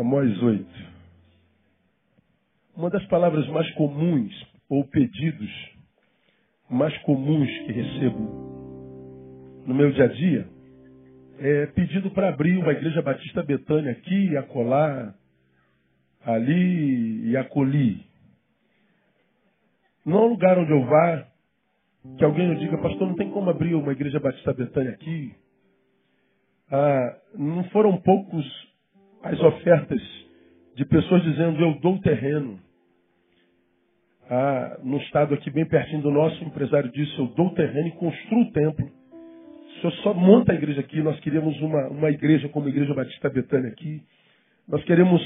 Amós 8. Uma das palavras mais comuns, ou pedidos mais comuns que recebo no meu dia a dia, é pedido para abrir uma igreja batista Betânia aqui, acolá, ali e acolhi. Não um lugar onde eu vá que alguém eu diga, pastor, não tem como abrir uma igreja batista Betânia aqui. Ah, não foram poucos as ofertas de pessoas dizendo, eu dou terreno. Ah, no estado aqui bem pertinho do nosso, o empresário disse, eu dou terreno e construo o templo. O senhor só monta a igreja aqui, nós queremos uma, uma igreja como a Igreja Batista Betânia aqui. Nós queremos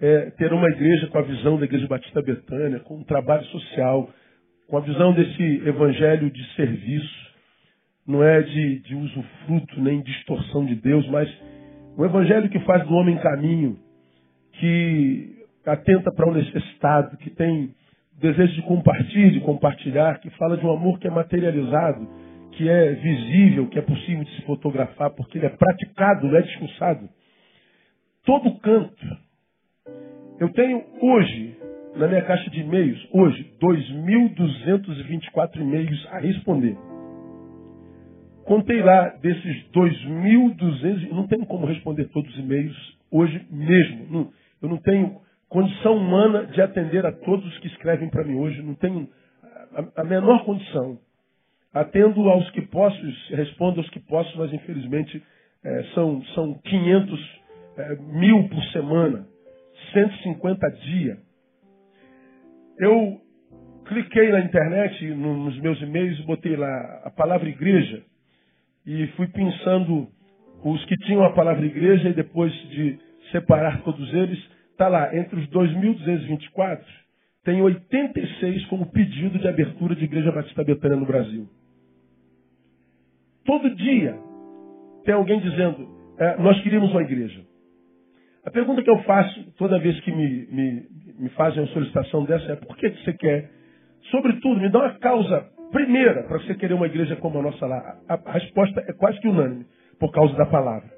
é, ter uma igreja com a visão da Igreja Batista Betânia, com um trabalho social, com a visão desse evangelho de serviço, não é de, de usufruto nem distorção de Deus, mas um evangelho que faz do homem caminho, que atenta para o necessitado, que tem desejo de compartilhar, de compartilhar, que fala de um amor que é materializado, que é visível, que é possível de se fotografar, porque ele é praticado, não é discursado. Todo canto. Eu tenho hoje na minha caixa de e-mails, hoje, 2.224 e-mails a responder. Contei lá desses 2.200, não tenho como responder todos os e-mails hoje mesmo. Não, eu não tenho condição humana de atender a todos os que escrevem para mim hoje. Não tenho a, a, menor condição. Atendo aos que posso, respondo aos que posso, mas infelizmente é, são, são 500 é, mil por semana, 150 dias. Eu cliquei na internet, nos meus e-mails, botei lá a palavra igreja e fui pensando os que tinham a palavra igreja e depois de separar todos eles, está lá, entre os 2.224, tem 86 como pedido de abertura de Igreja Batista Betânia no Brasil. Todo dia tem alguém dizendo, é, nós queríamos uma igreja. A pergunta que eu faço toda vez que me, me, me fazem uma solicitação dessa é por que, você quer? Sobretudo, me dá uma causa primeira para você querer uma igreja como a nossa lá. A, resposta é quase que unânime, por causa da palavra.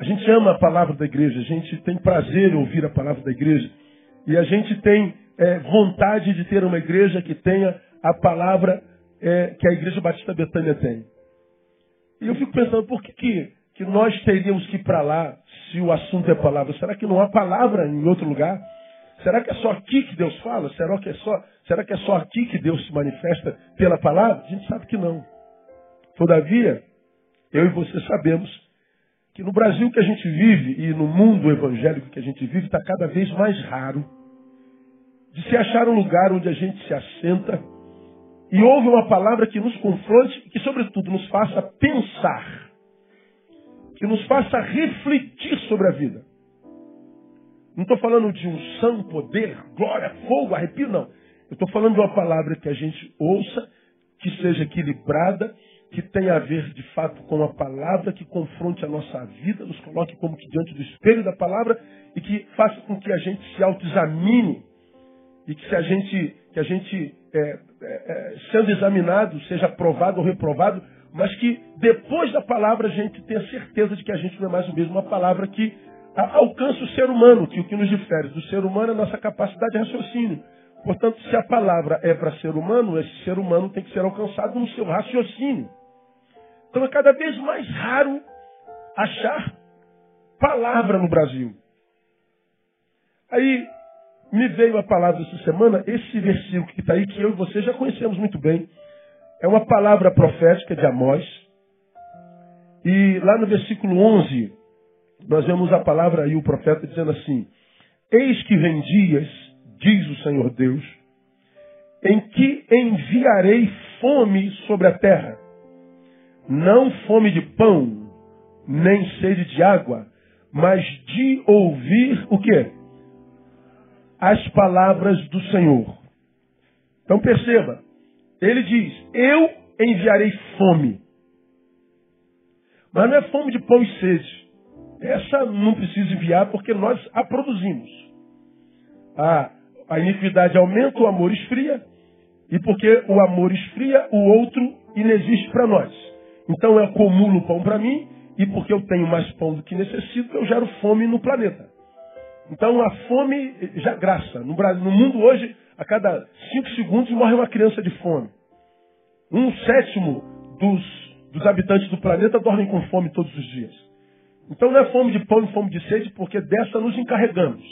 A gente ama a palavra da igreja, a gente tem prazer em ouvir a palavra da igreja. E a gente tem é, vontade de ter uma igreja que tenha a palavra é, que a Igreja Batista Betânia tem. E eu fico pensando, por que, que, que nós teríamos que ir para lá se o assunto é palavra? Será que não há palavra em outro lugar? Será que é só aqui que Deus fala? Será que é só, será que é só aqui que Deus se manifesta pela palavra? A gente sabe que não. Todavia, eu e você sabemos que no Brasil que a gente vive e no mundo evangélico que a gente vive está cada vez mais raro de se achar um lugar onde a gente se assenta e ouve uma palavra que nos confronte e que, sobretudo, nos faça pensar que nos faça refletir sobre a vida. Não estou falando de unção, poder, glória, fogo, arrepio, não. Eu estou falando de uma palavra que a gente ouça, que seja equilibrada, que tenha a ver de fato com a palavra, que confronte a nossa vida, nos coloque como que diante do espelho da palavra e que faça com que a gente se autoexamine e que se a gente, que a gente é, é, é, sendo examinado, seja aprovado ou reprovado, mas que depois da palavra a gente tenha certeza de que a gente não é mais o mesmo. Uma palavra que alcança o ser humano, que o que nos difere do ser humano é a nossa capacidade de raciocínio. Portanto, se a palavra é para ser humano, esse ser humano tem que ser alcançado no seu raciocínio. Então é cada vez mais raro achar palavra no Brasil. Aí me veio a palavra essa semana, esse versículo que está aí, que eu e você já conhecemos muito bem. É uma palavra profética de Amós. E lá no versículo 11, nós vemos a palavra e o profeta dizendo assim: Eis que vem dias, diz o Senhor Deus, em que enviarei fome sobre a terra. Não fome de pão, nem sede de água, mas de ouvir o quê? As palavras do Senhor. Então perceba, ele diz: Eu enviarei fome. Mas não é fome de pão e sede. Essa não precisa enviar porque nós a produzimos. A, a iniquidade aumenta, o amor esfria. E porque o amor esfria, o outro inexiste para nós. Então eu acumulo pão para mim e porque eu tenho mais pão do que necessito, eu gero fome no planeta. Então a fome já graça. No, Brasil, no mundo hoje, a cada cinco segundos morre uma criança de fome. Um sétimo dos, dos habitantes do planeta dormem com fome todos os dias. Então não é fome de pão e fome de sede, porque dessa nos encarregamos.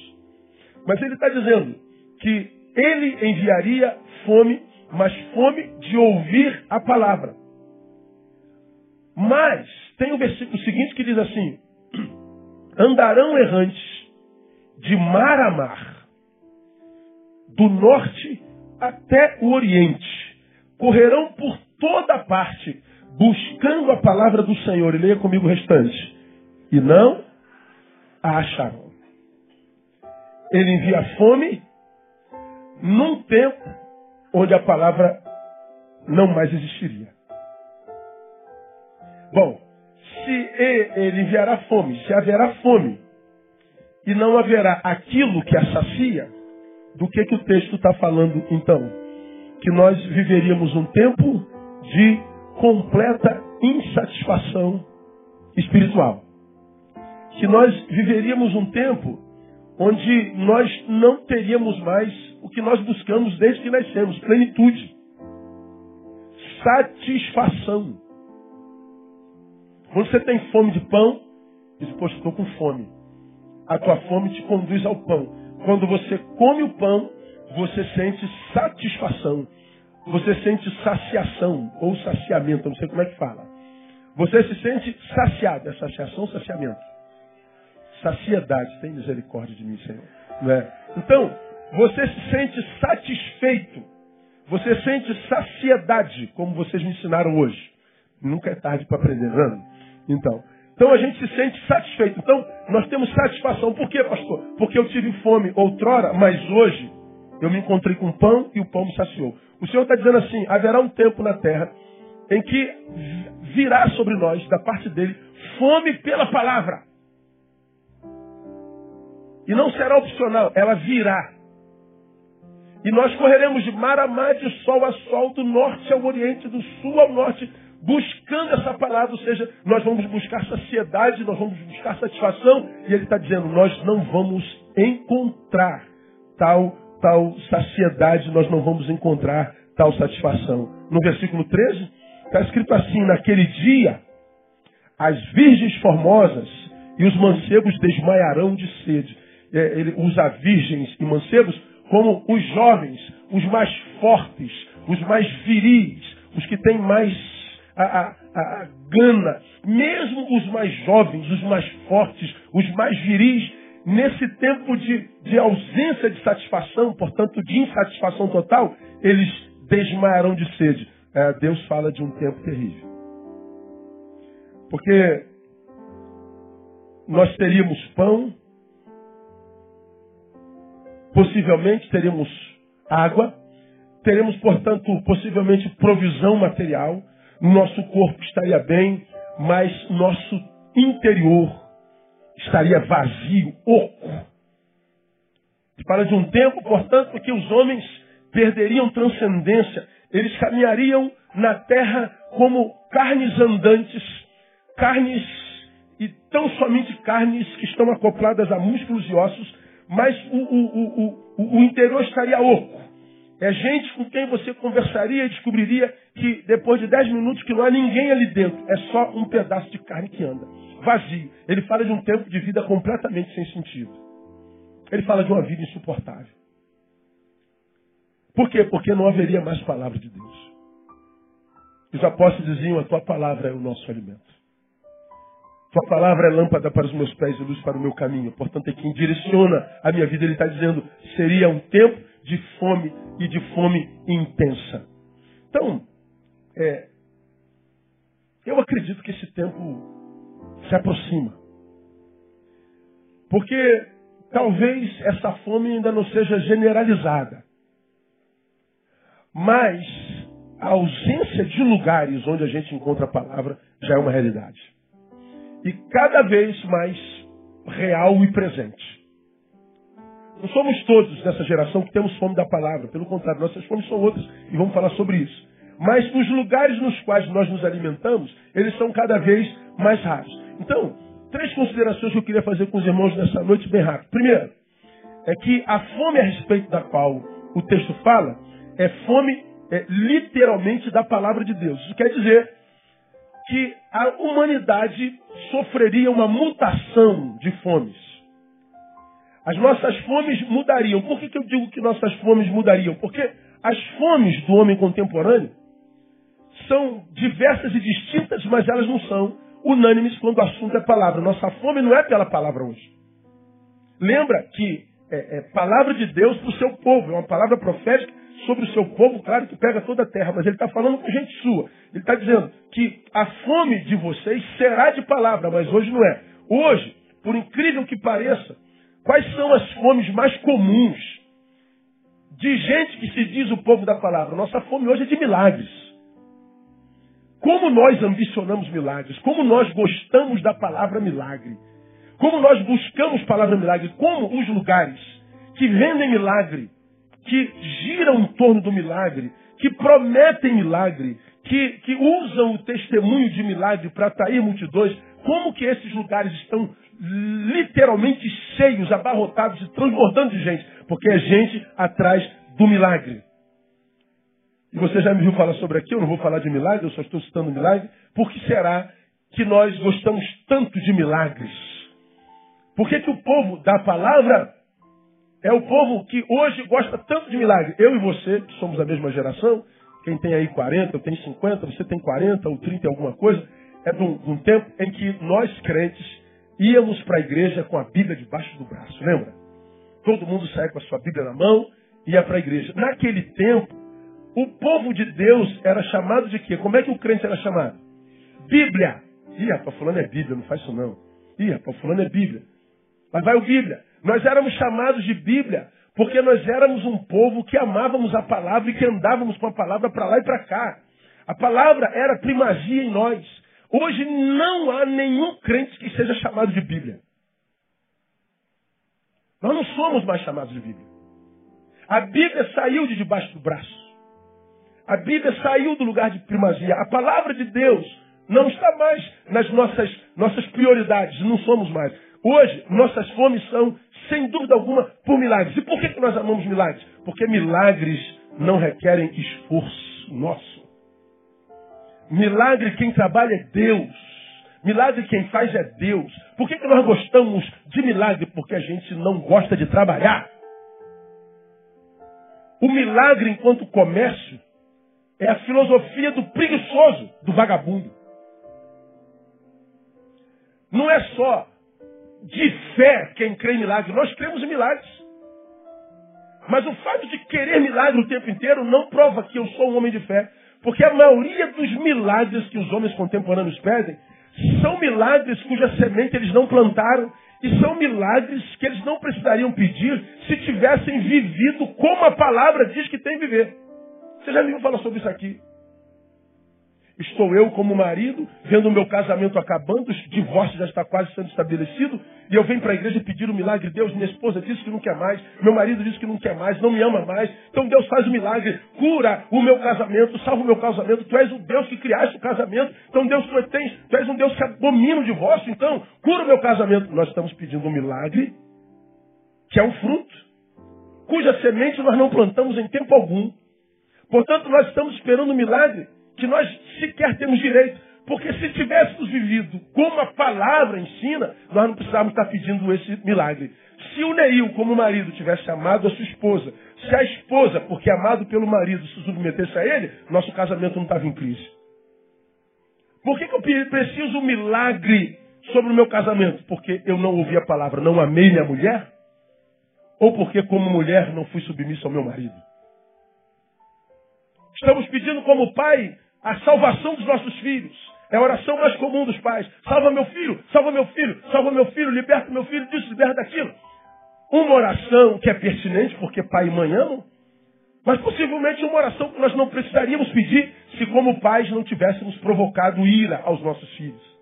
Mas ele está dizendo que ele enviaria fome, mas fome de ouvir a palavra. Mas tem o versículo seguinte que diz assim: andarão errantes de mar a mar, do norte até o oriente. Correrão por toda parte, buscando a palavra do Senhor. E leia comigo o restante. E não a acharão. Ele envia fome num tempo onde a palavra não mais existiria. Bom, se ele enviará fome, se haverá fome, e não haverá aquilo que a sacia, do que, que o texto está falando então? Que nós viveríamos um tempo de completa insatisfação espiritual. Que nós viveríamos um tempo onde nós não teríamos mais o que nós buscamos desde que nascemos, plenitude, satisfação. Quando você tem fome de pão, diz, poxa, estou com fome a tua fome te conduz ao pão. Quando você come o pão, você sente satisfação. Você sente saciação ou saciamento, não sei como é que fala. Você se sente saciado. É saciação saciamento? Saciedade. Tem misericórdia de mim, Senhor. É? Então, você se sente satisfeito. Você sente saciedade, como vocês me ensinaram hoje. Nunca é tarde para aprender, não? É? Então, então a gente se sente satisfeito. Então nós temos satisfação. Por quê, pastor? Porque eu tive fome outrora, mas hoje eu me encontrei com pão e o pão me saciou. O Senhor está dizendo assim: haverá um tempo na terra em que virá sobre nós, da parte dele, fome pela palavra. E não será opcional, ela virá. E nós correremos de mar a mar, de sol a sol, do norte ao oriente, do sul ao norte, buscando essa palavra, ou seja, nós vamos buscar saciedade, nós vamos buscar satisfação, e ele está dizendo, nós não vamos encontrar tal, tal saciedade, nós não vamos encontrar tal satisfação. No versículo 13, está escrito assim, naquele dia, as virgens formosas e os mancebos desmaiarão de sede. É, ele usa virgens e mancebos como os jovens, os mais fortes, os mais viris, os que têm mais a, a, a gana, mesmo os mais jovens, os mais fortes, os mais viris, nesse tempo de, de ausência de satisfação, portanto de insatisfação total, eles desmaiarão de sede. É, Deus fala de um tempo terrível. Porque nós teríamos pão, possivelmente teríamos água, teremos, portanto, possivelmente provisão material, nosso corpo estaria bem, mas nosso interior estaria vazio, oco. Para de um tempo, portanto, que os homens perderiam transcendência, eles caminhariam na terra como carnes andantes, carnes e tão somente carnes que estão acopladas a músculos e ossos, mas o, o, o, o interior estaria oco. É gente com quem você conversaria e descobriria que depois de dez minutos que não há ninguém ali dentro. É só um pedaço de carne que anda. Vazio. Ele fala de um tempo de vida completamente sem sentido. Ele fala de uma vida insuportável. Por quê? Porque não haveria mais palavra de Deus. Os apóstolos diziam, a tua palavra é o nosso alimento. Tua palavra é lâmpada para os meus pés e luz para o meu caminho. Portanto, é quem direciona a minha vida. Ele está dizendo, seria um tempo de fome e de fome intensa. Então, é, eu acredito que esse tempo se aproxima. Porque talvez essa fome ainda não seja generalizada. Mas a ausência de lugares onde a gente encontra a palavra já é uma realidade. E cada vez mais real e presente. Não somos todos dessa geração que temos fome da palavra. Pelo contrário, nossas fomes são outras e vamos falar sobre isso. Mas os lugares nos quais nós nos alimentamos, eles são cada vez mais raros. Então, três considerações que eu queria fazer com os irmãos nessa noite, bem rápido. Primeiro, é que a fome a respeito da qual o texto fala é fome é, literalmente da palavra de Deus. Isso quer dizer que a humanidade sofreria uma mutação de fomes. As nossas fomes mudariam. Por que, que eu digo que nossas fomes mudariam? Porque as fomes do homem contemporâneo são diversas e distintas, mas elas não são unânimes quando o assunto é palavra. Nossa fome não é pela palavra hoje. Lembra que é, é palavra de Deus para o seu povo, é uma palavra profética sobre o seu povo, claro que pega toda a terra, mas ele está falando com gente sua. Ele está dizendo que a fome de vocês será de palavra, mas hoje não é. Hoje, por incrível que pareça, quais são as fomes mais comuns de gente que se diz o povo da palavra? Nossa fome hoje é de milagres. Como nós ambicionamos milagres, como nós gostamos da palavra milagre, como nós buscamos palavra milagre, como os lugares que vendem milagre, que giram em torno do milagre, que prometem milagre, que, que usam o testemunho de milagre para atrair multidões, como que esses lugares estão literalmente cheios, abarrotados e transbordando de gente? Porque é gente atrás do milagre. E você já me viu falar sobre aqui, eu não vou falar de milagre, eu só estou citando milagre. Por que será que nós gostamos tanto de milagres? Por que, que o povo da palavra é o povo que hoje gosta tanto de milagre? Eu e você, que somos da mesma geração, quem tem aí 40, eu tenho 50, você tem 40 ou 30 alguma coisa, é de um, de um tempo em que nós crentes íamos para a igreja com a Bíblia debaixo do braço, lembra? Todo mundo saía com a sua Bíblia na mão e ia para a igreja. Naquele tempo, o povo de Deus era chamado de quê? Como é que o crente era chamado? Bíblia. Ih, rapaz, fulano é Bíblia, não faz isso não. Ih, rapaz, fulano é Bíblia. Mas vai o Bíblia. Nós éramos chamados de Bíblia porque nós éramos um povo que amávamos a palavra e que andávamos com a palavra para lá e para cá. A palavra era primazia em nós. Hoje não há nenhum crente que seja chamado de Bíblia. Nós não somos mais chamados de Bíblia. A Bíblia saiu de debaixo do braço. A Bíblia saiu do lugar de primazia. A palavra de Deus não está mais nas nossas, nossas prioridades. Não somos mais. Hoje, nossas fomes são, sem dúvida alguma, por milagres. E por que, que nós amamos milagres? Porque milagres não requerem esforço nosso. Milagre quem trabalha é Deus. Milagre quem faz é Deus. Por que, que nós gostamos de milagre? Porque a gente não gosta de trabalhar. O milagre enquanto comércio é a filosofia do preguiçoso, do vagabundo. Não é só de fé quem crê em milagres. Nós cremos em milagres. Mas o fato de querer milagre o tempo inteiro não prova que eu sou um homem de fé. Porque a maioria dos milagres que os homens contemporâneos pedem são milagres cuja semente eles não plantaram e são milagres que eles não precisariam pedir se tivessem vivido como a palavra diz que tem viver. Você já me falar sobre isso aqui. Estou eu como marido, vendo o meu casamento acabando, o divórcio já está quase sendo estabelecido, e eu venho para a igreja pedir um milagre. Deus, minha esposa disse que não quer mais, meu marido disse que não quer mais, não me ama mais. Então Deus faz o um milagre, cura o meu casamento, salva o meu casamento. Tu és o Deus que criaste o casamento. Então Deus, tu, tens, tu és um Deus que abomina o divórcio, então cura o meu casamento. Nós estamos pedindo um milagre, que é um fruto, cuja semente nós não plantamos em tempo algum. Portanto, nós estamos esperando um milagre que nós sequer temos direito. Porque se tivéssemos vivido como a palavra ensina, nós não precisávamos estar pedindo esse milagre. Se o Neil, como marido, tivesse amado a sua esposa, se a esposa, porque amado pelo marido, se submetesse a ele, nosso casamento não estava em crise. Por que, que eu preciso um milagre sobre o meu casamento? Porque eu não ouvi a palavra, não amei minha mulher? Ou porque, como mulher, não fui submisso ao meu marido? Estamos pedindo como pai a salvação dos nossos filhos. É a oração mais comum dos pais. Salva meu filho, salva meu filho, salva meu filho, liberta meu filho disso, liberta daquilo. Uma oração que é pertinente porque pai e mãe amam, mas possivelmente uma oração que nós não precisaríamos pedir se como pais não tivéssemos provocado ira aos nossos filhos.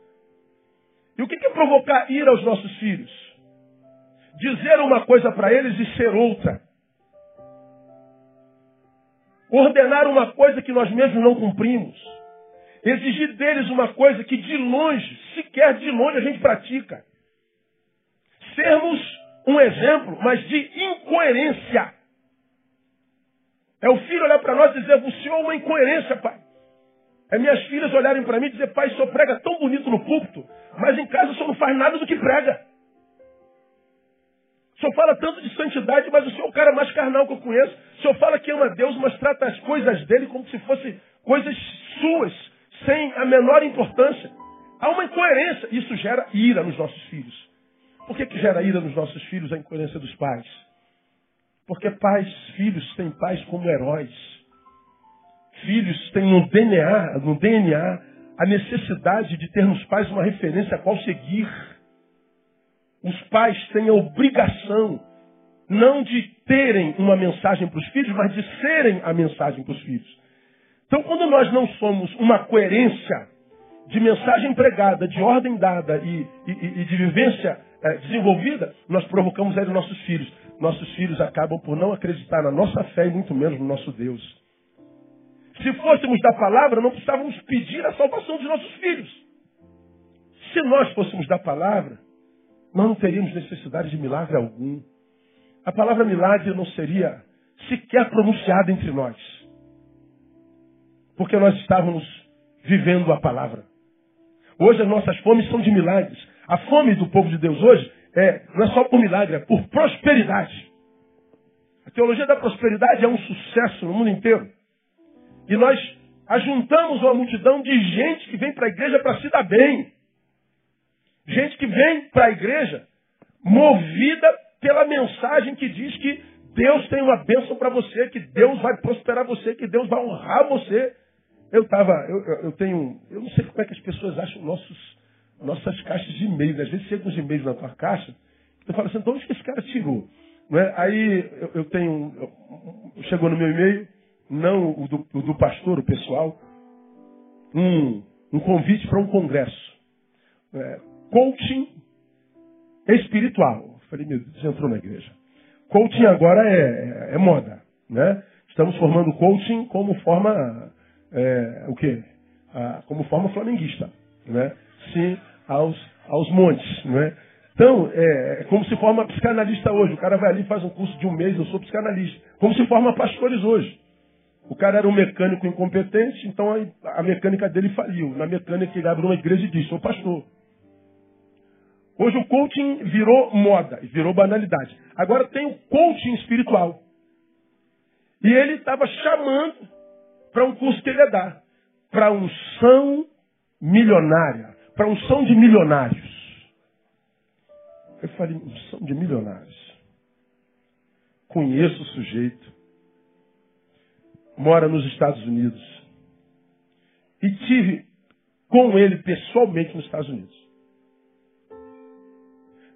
E o que é provocar ira aos nossos filhos? Dizer uma coisa para eles e ser outra ordenar uma coisa que nós mesmos não cumprimos. Exigir deles uma coisa que de longe, sequer de longe a gente pratica. Sermos um exemplo, mas de incoerência. É o filho olhar para nós e dizer, o senhor é uma incoerência, pai. É minhas filhas olharem para mim e dizer, pai, o senhor prega tão bonito no púlpito, mas em casa o senhor não faz nada do que prega. O senhor fala tanto de santidade, mas o senhor é o cara mais carnal que eu conheço. O senhor fala que ama Deus, mas trata as coisas dele como se fossem coisas suas, sem a menor importância. Há uma incoerência. Isso gera ira nos nossos filhos. Por que, que gera ira nos nossos filhos a incoerência dos pais? Porque pais, filhos têm pais como heróis. Filhos têm no DNA, no DNA a necessidade de ter nos pais uma referência a qual seguir. Os pais têm a obrigação não de terem uma mensagem para os filhos, mas de serem a mensagem para os filhos. Então, quando nós não somos uma coerência de mensagem pregada, de ordem dada e, e, e de vivência é, desenvolvida, nós provocamos aí os nossos filhos. Nossos filhos acabam por não acreditar na nossa fé e muito menos no nosso Deus. Se fôssemos da palavra, não precisávamos pedir a salvação dos nossos filhos. Se nós fôssemos da palavra, nós não teríamos necessidade de milagre algum. A palavra milagre não seria sequer pronunciada entre nós. Porque nós estávamos vivendo a palavra. Hoje as nossas fomes são de milagres. A fome do povo de Deus hoje é, não é só por milagre, é por prosperidade. A teologia da prosperidade é um sucesso no mundo inteiro. E nós ajuntamos uma multidão de gente que vem para a igreja para se dar bem. Gente que vem para a igreja movida pela mensagem que diz que Deus tem uma bênção para você, que Deus vai prosperar você, que Deus vai honrar você. Eu estava, eu, eu, tenho, eu não sei como é que as pessoas acham nossos, nossas caixas de e-mail. Às vezes chegam uns e-mails na tua caixa, tu fala assim, de onde que esse cara tirou? É? Aí eu, eu tenho, eu, chegou no meu e-mail, não o do, o do pastor, o pessoal, um, um convite para um congresso. É, coaching espiritual. Falei, meu Deus, entrou na igreja. Coaching agora é, é, é moda. Né? Estamos formando coaching como forma, é, o quê? Ah, como forma flamenguista. Né? Sim, aos, aos montes. Né? Então, é, é, como se forma psicanalista hoje. O cara vai ali faz um curso de um mês, eu sou psicanalista. Como se forma pastores hoje. O cara era um mecânico incompetente, então a, a mecânica dele faliu. Na mecânica ele abre uma igreja e diz, sou pastor. Hoje o coaching virou moda, virou banalidade. Agora tem o coaching espiritual. E ele estava chamando para um curso que ele ia dar. Para unção milionária. Para unção de milionários. Eu falei, unção de milionários. Conheço o sujeito mora nos Estados Unidos. E tive com ele pessoalmente nos Estados Unidos.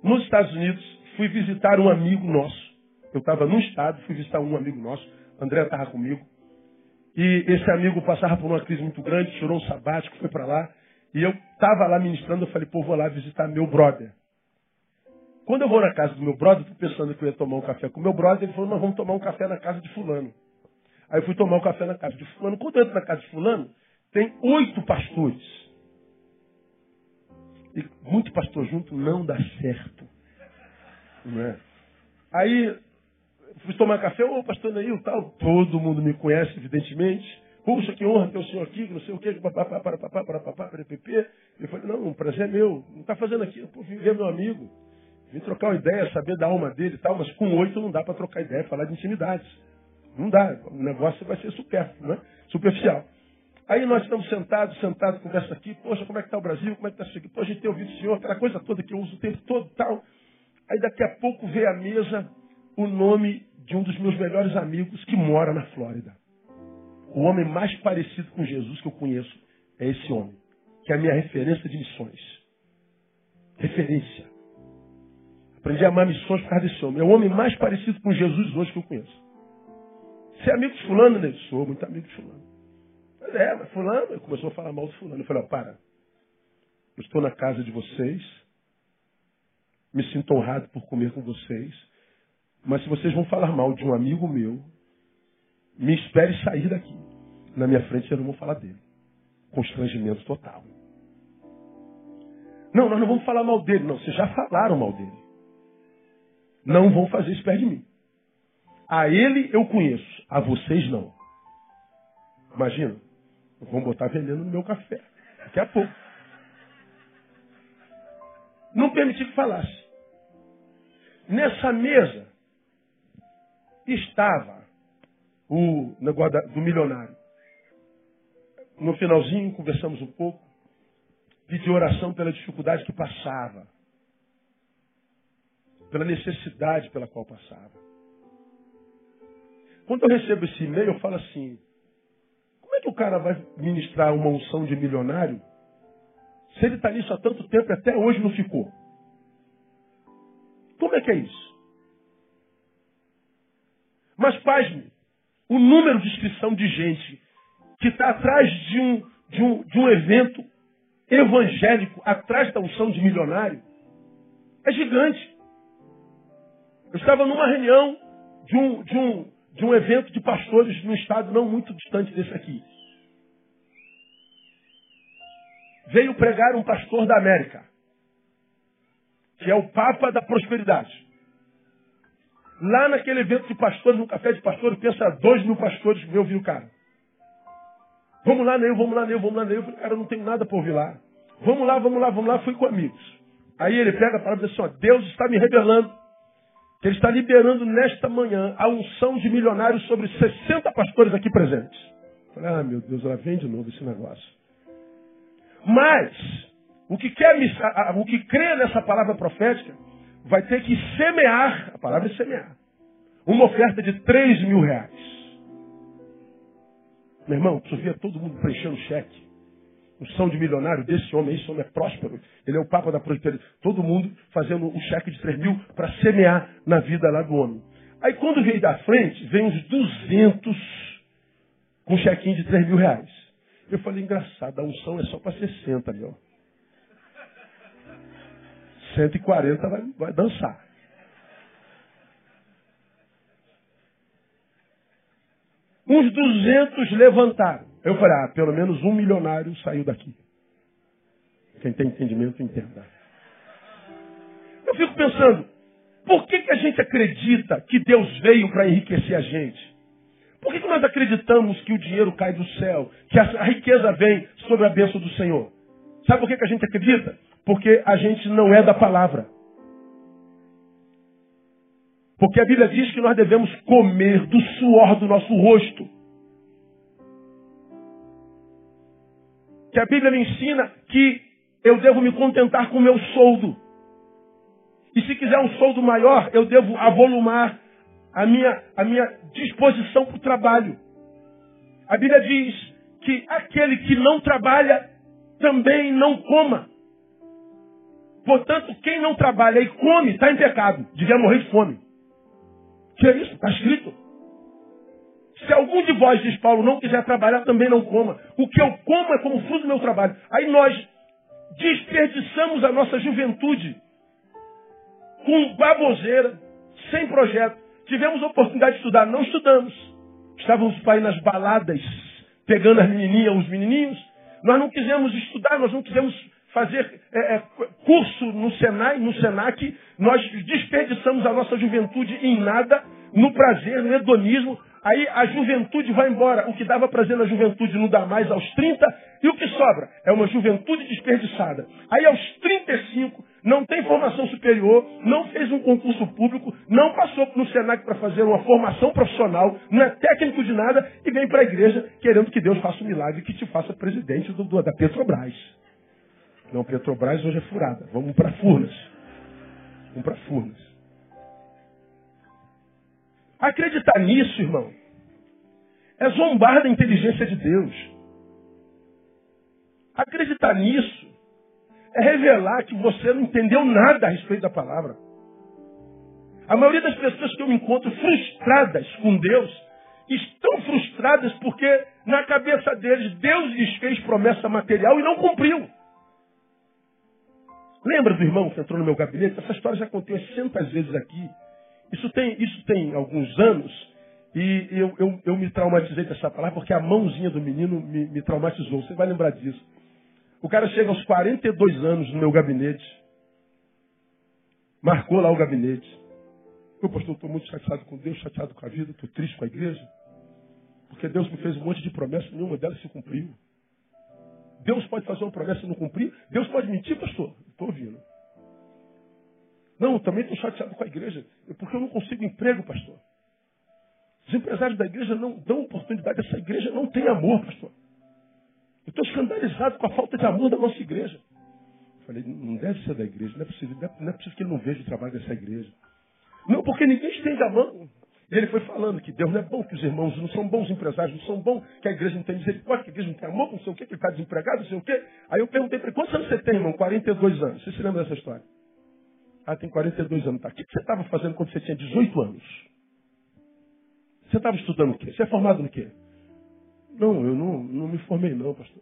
Nos Estados Unidos, fui visitar um amigo nosso. Eu estava num estado, fui visitar um amigo nosso. André estava comigo. E esse amigo passava por uma crise muito grande, tirou um sabático, foi para lá. E eu estava lá ministrando, eu falei, pô, vou lá visitar meu brother. Quando eu vou na casa do meu brother, estou pensando que eu ia tomar um café com meu brother, ele falou, nós vamos tomar um café na casa de fulano. Aí eu fui tomar um café na casa de fulano. Quando eu entro na casa de fulano, tem oito pastores. E muito pastor junto não dá certo. Não é? Aí fui tomar café, ô pastor Neil, tal, todo mundo me conhece, evidentemente. Puxa, que honra ter o senhor aqui, não sei o quê, para para para PP. Eu falei, não, um prazer é meu, não está fazendo aqui, pô, vim ver meu amigo. Vim trocar uma ideia, saber da alma dele e tal, mas com oito não dá para trocar ideia, falar de intimidades. Não dá. O negócio vai ser supérfluo, né? superficial. Aí nós estamos sentados, sentados, conversa aqui, poxa, como é que está o Brasil, como é que está isso aqui? Poxa, a gente tem ouvido o senhor, aquela coisa toda que eu uso o tempo todo tal. Aí daqui a pouco vê à mesa o nome de um dos meus melhores amigos que mora na Flórida. O homem mais parecido com Jesus que eu conheço é esse homem, que é a minha referência de missões. Referência. Aprendi a amar missões por causa desse homem. É o homem mais parecido com Jesus hoje que eu conheço. Você é amigo de fulano? Né? Sou muito amigo de fulano. Mas é, mas fulano, começou a falar mal de fulano. Eu falei, ó, para. Eu estou na casa de vocês. Me sinto honrado por comer com vocês. Mas se vocês vão falar mal de um amigo meu, me espere sair daqui. Na minha frente eu não vou falar dele. Constrangimento total. Não, nós não vamos falar mal dele. Não, vocês já falaram mal dele. Não vão fazer isso perto de mim. A ele eu conheço, a vocês não. Imagina, vão botar veneno no meu café. Daqui a pouco. Não permiti que falasse. Nessa mesa estava o negócio do milionário. No finalzinho, conversamos um pouco. Pedi oração pela dificuldade que passava. Pela necessidade pela qual passava. Quando eu recebo esse e-mail, eu falo assim: que o cara vai ministrar uma unção de milionário se ele está nisso há tanto tempo e até hoje não ficou? Como é que é isso? Mas, pasme, o número de inscrição de gente que está atrás de um, de, um, de um evento evangélico, atrás da unção de milionário, é gigante. Eu estava numa reunião de um, de um, de um evento de pastores num estado não muito distante desse aqui. Veio pregar um pastor da América, que é o Papa da Prosperidade. Lá naquele evento de pastores, no café de pastores, pensa dois mil pastores que ouvir o cara. Vamos lá, Neil, vamos lá, Neil, vamos lá, Neil. Eu falei, cara, não tenho nada para ouvir lá. Vamos lá, vamos lá, vamos lá. Fui com amigos. Aí ele pega a palavra e diz assim, ó, Deus está me revelando que Ele está liberando nesta manhã a unção de milionários sobre 60 pastores aqui presentes. Falei, ah, meu Deus, ela vem de novo esse negócio. Mas, o que, quer, o que crê nessa palavra profética vai ter que semear, a palavra é semear, uma oferta de 3 mil reais. Meu irmão, tu via todo mundo preenchendo cheque unção de milionário desse homem, esse homem é próspero, ele é o Papa da prosperidade. Todo mundo fazendo um cheque de 3 mil para semear na vida lá do homem. Aí quando veio da frente, vem uns 200 com um chequinho de 3 mil reais. Eu falei, engraçado, a unção é só para 60 ali, ó. 140 vai, vai dançar. Uns 200 levantaram. Eu falei, ah, pelo menos um milionário saiu daqui. Quem tem entendimento, entenda. Eu fico pensando, por que, que a gente acredita que Deus veio para enriquecer a gente? Por que, que nós acreditamos que o dinheiro cai do céu, que a, riqueza vem sobre a bênção do Senhor? Sabe por que, que a gente acredita? Porque a gente não é da palavra. Porque a Bíblia diz que nós devemos comer do suor do nosso rosto. que a Bíblia me ensina que eu devo me contentar com o meu soldo. E se quiser um soldo maior, eu devo avolumar a minha, a minha disposição para o trabalho. A Bíblia diz que aquele que não trabalha também não coma. Portanto, quem não trabalha e come está em pecado. Devia morrer de fome. Que é isso? Está escrito. Se algum de vós, diz Paulo, não quiser trabalhar, também não coma. O que eu como é como fruto do meu trabalho. Aí nós desperdiçamos a nossa juventude com baboseira, sem projeto. Tivemos oportunidade de estudar, não estudamos. Estávamos para ir nas baladas, pegando as menininhas, os menininhos. Nós não quisemos estudar, nós não quisemos fazer é, é, curso no Senai, no Senac. Nós desperdiçamos a nossa juventude em nada, no prazer, no hedonismo, Aí a juventude vai embora. O que dava prazer na juventude não dá mais aos 30. E o que sobra? É uma juventude desperdiçada. Aí aos 35, não tem formação superior, não fez um concurso público, não passou no Senac para fazer uma formação profissional, não é técnico de nada e vem para a igreja querendo que Deus faça um milagre que te faça presidente do, do da Petrobras. Não, Petrobras hoje é furada. Vamos para Furnas. Vamos para Furnas. Acreditar nisso, irmão, é zombar da inteligência de Deus. Acreditar nisso é revelar que você não entendeu nada a respeito da palavra. A maioria das pessoas que eu me encontro frustradas com Deus estão frustradas porque na cabeça deles Deus lhes fez promessa material e não cumpriu. Lembra do irmão que entrou no meu gabinete? Essa história já contei centas vezes aqui. Isso tem, isso tem alguns anos E eu, eu, eu me traumatizei dessa palavra porque a mãozinha do menino me, me traumatizou. Você vai lembrar disso. O cara chega aos 42 anos no meu gabinete, marcou lá o gabinete. Eu, pastor, estou muito chateado com Deus, chateado com a vida, estou triste com a igreja. Porque Deus me fez um monte de promessas, nenhuma delas se cumpriu. Deus pode fazer uma promessa e não cumprir? Deus pode mentir, pastor? Estou ouvindo. Não, também estou chateado com a igreja, porque eu não consigo emprego, pastor. Os empresários da igreja não dão oportunidade, essa igreja não tem amor, pastor. Eu estou escandalizado com a falta de amor da nossa igreja. Eu falei, não deve ser da igreja, não é possível, não é possível que ele não veja o trabalho dessa igreja. Não, porque ninguém estende a mão. E ele foi falando que Deus não é bom, que os irmãos não são bons empresários, não são bons, que a igreja não tem misericórdia, que a igreja não tem amor, não sei o quê, que ele está desempregado, não sei o quê. Aí eu perguntei para ele, quantos anos você tem, irmão? 42 anos. Você se lembra dessa história? Ah, tem 42 anos. Tá. O que você estava fazendo quando você tinha 18 anos? Você estava estudando o quê? Você é formado no quê? Não, eu não, não me formei não, pastor.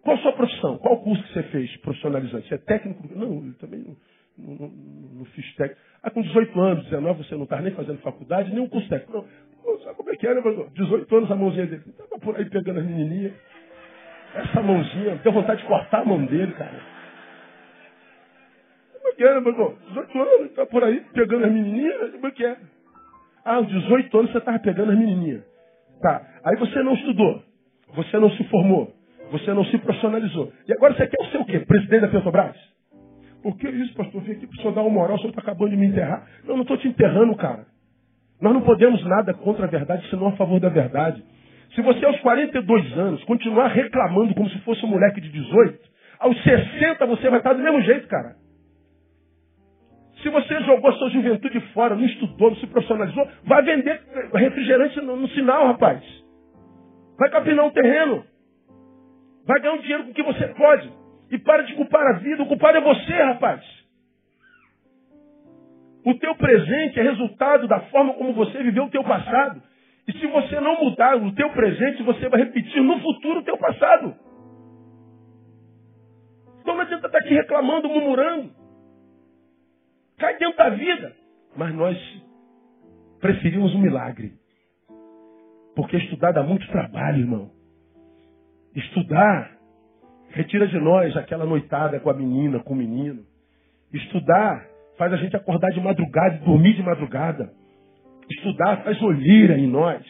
Qual a sua profissão? Qual curso que você fez profissionalizante? Você é técnico? Não, eu também não, não, não, fiz técnico. Ah, com 18 anos, 19, você não estava nem fazendo faculdade, nem um curso técnico. Não, sabe como é que é, né, pastor? 18 anos, a mãozinha dele. Estava por aí pegando as menininhas. Essa mãozinha, deu vontade de cortar a mão dele, cara. É, né, pastor? 18 anos, está por aí pegando as menininhas, como é que é? Ah, aos 18 anos você estava pegando as menininhas. Tá. Aí você não estudou. Você não se formou. Você não se profissionalizou. E agora você quer ser o quê? Presidente da Petrobras? O que isso, pastor? Vim aqui para o senhor dar uma moral, o senhor está acabando de me enterrar. Não, não estou te enterrando, cara. Nós não podemos nada contra a verdade, senão a favor da verdade. Se você aos 42 anos continuar reclamando como se fosse um moleque de 18, aos 60 você vai estar do mesmo jeito, cara. Se você jogou sua juventude fora, não estudou, não se profissionalizou, vai vender refrigerante no, no sinal, rapaz. Vai capinar um terreno. Vai ganhar um dinheiro com o que você pode. E para de culpar a vida. O culpado é você, rapaz. O teu presente é resultado da forma como você viveu o teu passado. E se você não mudar o teu presente, você vai repetir no futuro o teu passado. Então não adianta estar aqui reclamando, murmurando cai dentro da vida. Mas nós preferimos um milagre. Porque estudar dá muito trabalho, irmão. Estudar retira de nós aquela noitada com a menina, com o menino. Estudar faz a gente acordar de madrugada e dormir de madrugada. Estudar faz olheira em nós.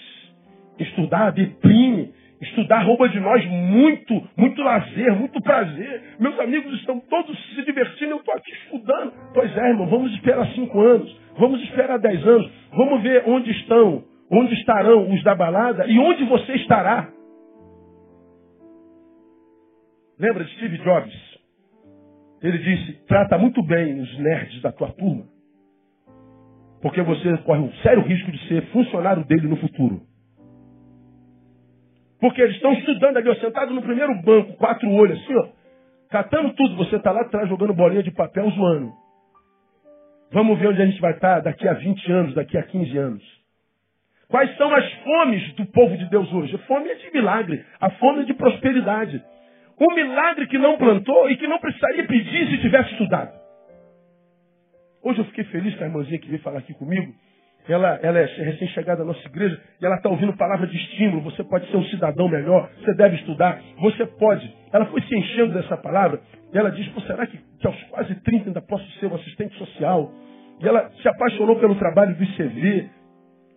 Estudar deprime Estudar rouba de nós muito, muito lazer, muito prazer. Meus amigos estão todos se divertindo, eu estou aqui estudando. Pois é, irmão, vamos esperar cinco anos, vamos esperar dez anos, vamos ver onde estão, onde estarão os da balada e onde você estará. Lembra de Steve Jobs? Ele disse: trata muito bem os nerds da tua turma, porque você corre um sério risco de ser funcionário dele no futuro. Porque eles estão estudando ali, ó, sentado no primeiro banco, quatro olhos, assim, ó, catando tudo. Você está lá atrás jogando bolinha de papel, zoando. Vamos ver onde a gente vai estar daqui a 20 anos, daqui a 15 anos. Quais são as fomes do povo de Deus hoje? A fome é de milagre, a fome é de prosperidade. Um milagre que não plantou e que não precisaria pedir se tivesse estudado. Hoje eu fiquei feliz com a irmãzinha que veio falar aqui comigo. Ela, ela é recém-chegada à nossa igreja e ela está ouvindo palavra de estímulo. Você pode ser um cidadão melhor, você deve estudar, você pode. Ela foi se enchendo dessa palavra e ela diz: será que, que aos quase 30 ainda posso ser um assistente social? E ela se apaixonou pelo trabalho do ICV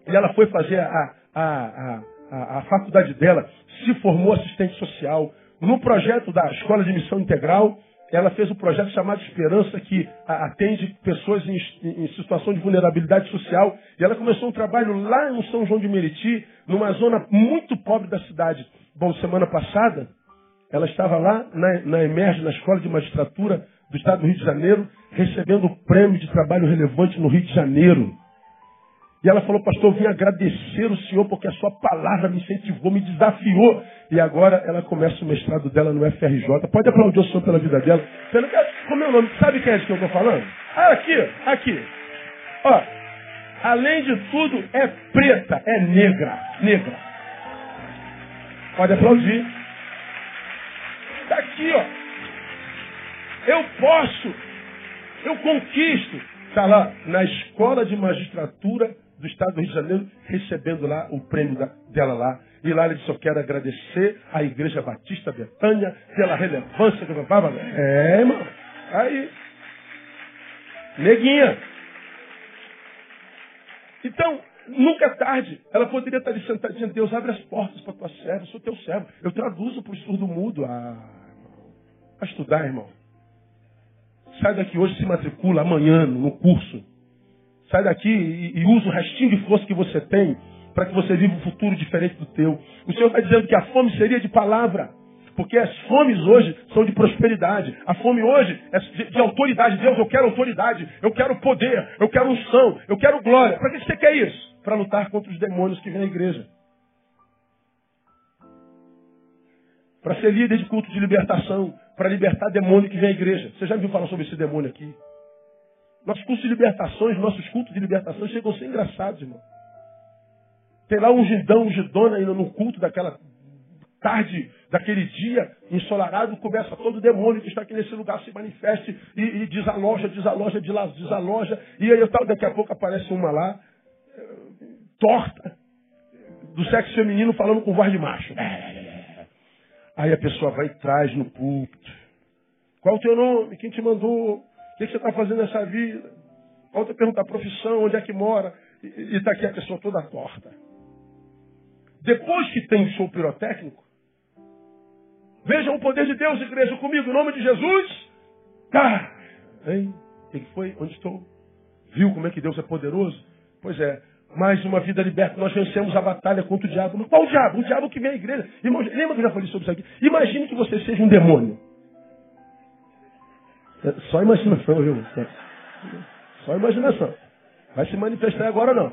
e ela foi fazer a, a, a, a, a faculdade dela, se formou assistente social. No projeto da Escola de Missão Integral, ela fez um projeto chamado Esperança, que atende pessoas em, em, situação de vulnerabilidade social. E ela começou um trabalho lá no São João de Meriti, numa zona muito pobre da cidade. Bom, semana passada, ela estava lá na, na Emerge, na Escola de Magistratura do Estado do Rio de Janeiro, recebendo o prêmio de trabalho relevante no Rio de Janeiro. E ela falou, pastor, eu vim agradecer o Senhor porque a sua palavra me incentivou, me desafiou. E agora ela começa o mestrado dela no FRJ. Pode aplaudir o Senhor pela vida dela. Pelo, como é o nome? Sabe quem é que eu estou falando? Ah, aqui, aqui. Ó, além de tudo, é preta, é negra. Negra. Pode aplaudir. Está aqui, ó. Eu posso. Eu conquisto. Está lá, na escola de magistratura do estado do Rio de Janeiro, recebendo lá o prêmio da, dela lá. E lá ele disse, eu quero agradecer à Igreja Batista Betânia pela relevância que eu É, irmão. Aí. Neguinha. Então, nunca é tarde. Ela poderia estar ali sentadinha. Deus abre as portas para tua serva. Eu sou teu servo. Eu traduzo para o surdo mudo. Ah, a estudar, irmão. Sai daqui hoje, se matricula amanhã no curso. Sai daqui e, e usa o restinho de força que você tem para que você viva um futuro diferente do teu. O Senhor está dizendo que a fome seria de palavra. Porque as fomes hoje são de prosperidade. A fome hoje é de, de, autoridade. Deus, eu quero autoridade, eu quero poder, eu quero unção, eu quero glória. Para que você quer isso? Para lutar contra os demônios que vêm à igreja. Para ser líder de culto de libertação, para libertar demônio que vem à igreja. Você já viu falar sobre esse demônio aqui? Nossos cultos de libertações, nossos cultos de libertação chegam a ser engraçados, irmão. Tem lá um gindão, um gidona ainda no culto daquela tarde, daquele dia ensolarado, começa todo demônio que está aqui nesse lugar se manifeste e, e desaloja, desaloja, desaloja. E aí tal, daqui a pouco aparece uma lá, torta, do sexo feminino falando com voz de macho. Aí a pessoa vai e traz no púlpito. Qual o teu nome? Quem te mandou? O que você está fazendo nessa vida? A perguntar a profissão, onde é que mora? E está aqui a pessoa toda torta. Depois que tem o show pirotécnico, vejam o poder de Deus, igreja, comigo, em nome de Jesus. Tá. Hein? O que foi? Onde estou? Viu como é que Deus é poderoso? Pois é, mais uma vida liberta. Nós vencemos a batalha contra o diabo. Mas qual o diabo? O diabo que vem à igreja. Irmão, lembra que eu já falei sobre isso aqui? Imagine que você seja um demônio. É só imaginação, viu? Só imaginação. Vai se manifestar agora não.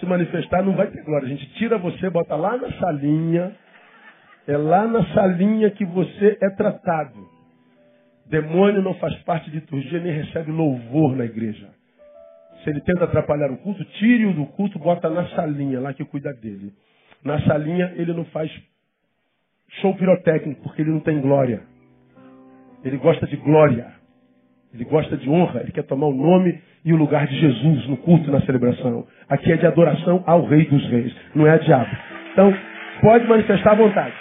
Se manifestar não vai ter glória. A gente tira você, bota lá na salinha. É lá na salinha que você é tratado. Demônio não faz parte de liturgia nem recebe louvor na igreja. Se ele tenta atrapalhar o culto, tire-o do culto, bota na salinha lá que cuida dele. Na salinha ele não faz show pirotécnico, porque ele não tem glória. Ele gosta de glória. Ele gosta de honra. Ele quer tomar o nome e o lugar de Jesus no culto e na celebração. Aqui é de adoração ao Rei dos Reis, não é a diabo. Então, pode manifestar à vontade.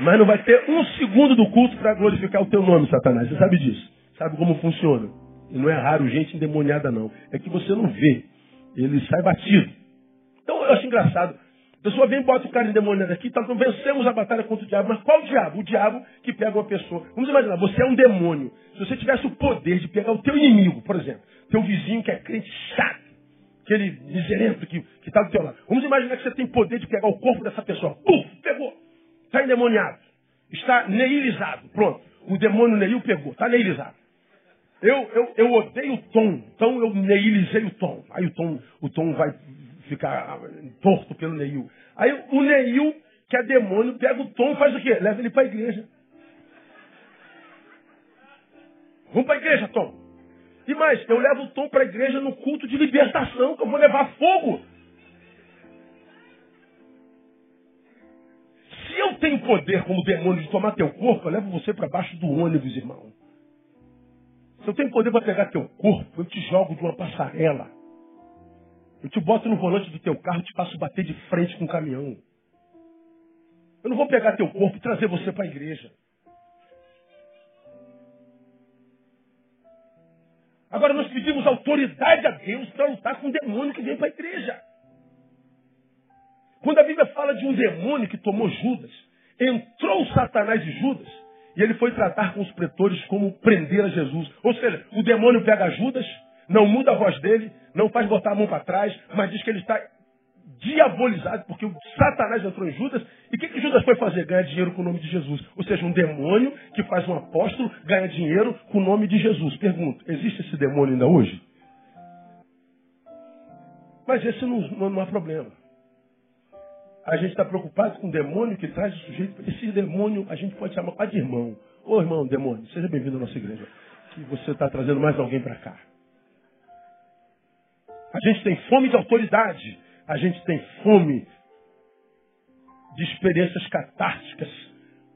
Mas não vai ter um segundo do culto para glorificar o teu nome, Satanás. Você sabe disso. Sabe como funciona. E não é raro gente endemoniada, não. É que você não vê. Ele sai batido. Então eu acho engraçado. Pessoa vem e bota o cara endemoniado aqui, então vencemos a batalha contra o diabo. Mas qual o diabo? O diabo que pega uma pessoa. Vamos imaginar, você é um demônio. Se você tivesse o poder de pegar o teu inimigo, por exemplo, teu vizinho que é crente chato, aquele miserento que está do teu lado. Vamos imaginar que você tem poder de pegar o corpo dessa pessoa. Puf, pegou. Está endemoniado. Está neilizado. Pronto. O demônio Neil pegou. Está neilizado. Eu, eu, eu odeio o tom. Então eu neilizei o tom. Aí o tom, o tom vai ficar torto pelo Neil. Aí o Neil, que é demônio, pega o Tom e faz o quê? Leva ele para a igreja. Vamos para a igreja, Tom. E mais, eu levo o Tom para a igreja no culto de libertação, que eu vou levar fogo. Se eu tenho poder como demônio de tomar teu corpo, eu levo você para baixo do ônibus, irmão. Se eu tenho poder para pegar teu corpo, eu te jogo de uma passarela. Eu te boto no volante do teu carro e te faço bater de frente com um caminhão. Eu não vou pegar teu corpo e trazer você para a igreja. Agora nós pedimos autoridade a Deus para lutar com o demônio que vem para a igreja. Quando a Bíblia fala de um demônio que tomou Judas, entrou Satanás e Judas, e ele foi tratar com os pretores como prender a Jesus. Ou seja, o demônio pega Judas, não muda a voz dele, não faz botar a mão para trás, mas diz que ele está diabolizado, porque o Satanás entrou em Judas. E o que, que Judas foi fazer? Ganhar dinheiro com o nome de Jesus. Ou seja, um demônio que faz um apóstolo ganha dinheiro com o nome de Jesus. Pergunto, existe esse demônio ainda hoje? Mas esse não, não, não há problema. A gente está preocupado com o demônio que traz o sujeito. Esse demônio a gente pode chamar de irmão. Ô irmão, demônio, seja bem-vindo à nossa igreja. Que você está trazendo mais alguém para cá. A gente tem fome de autoridade. A gente tem fome de experiências catárticas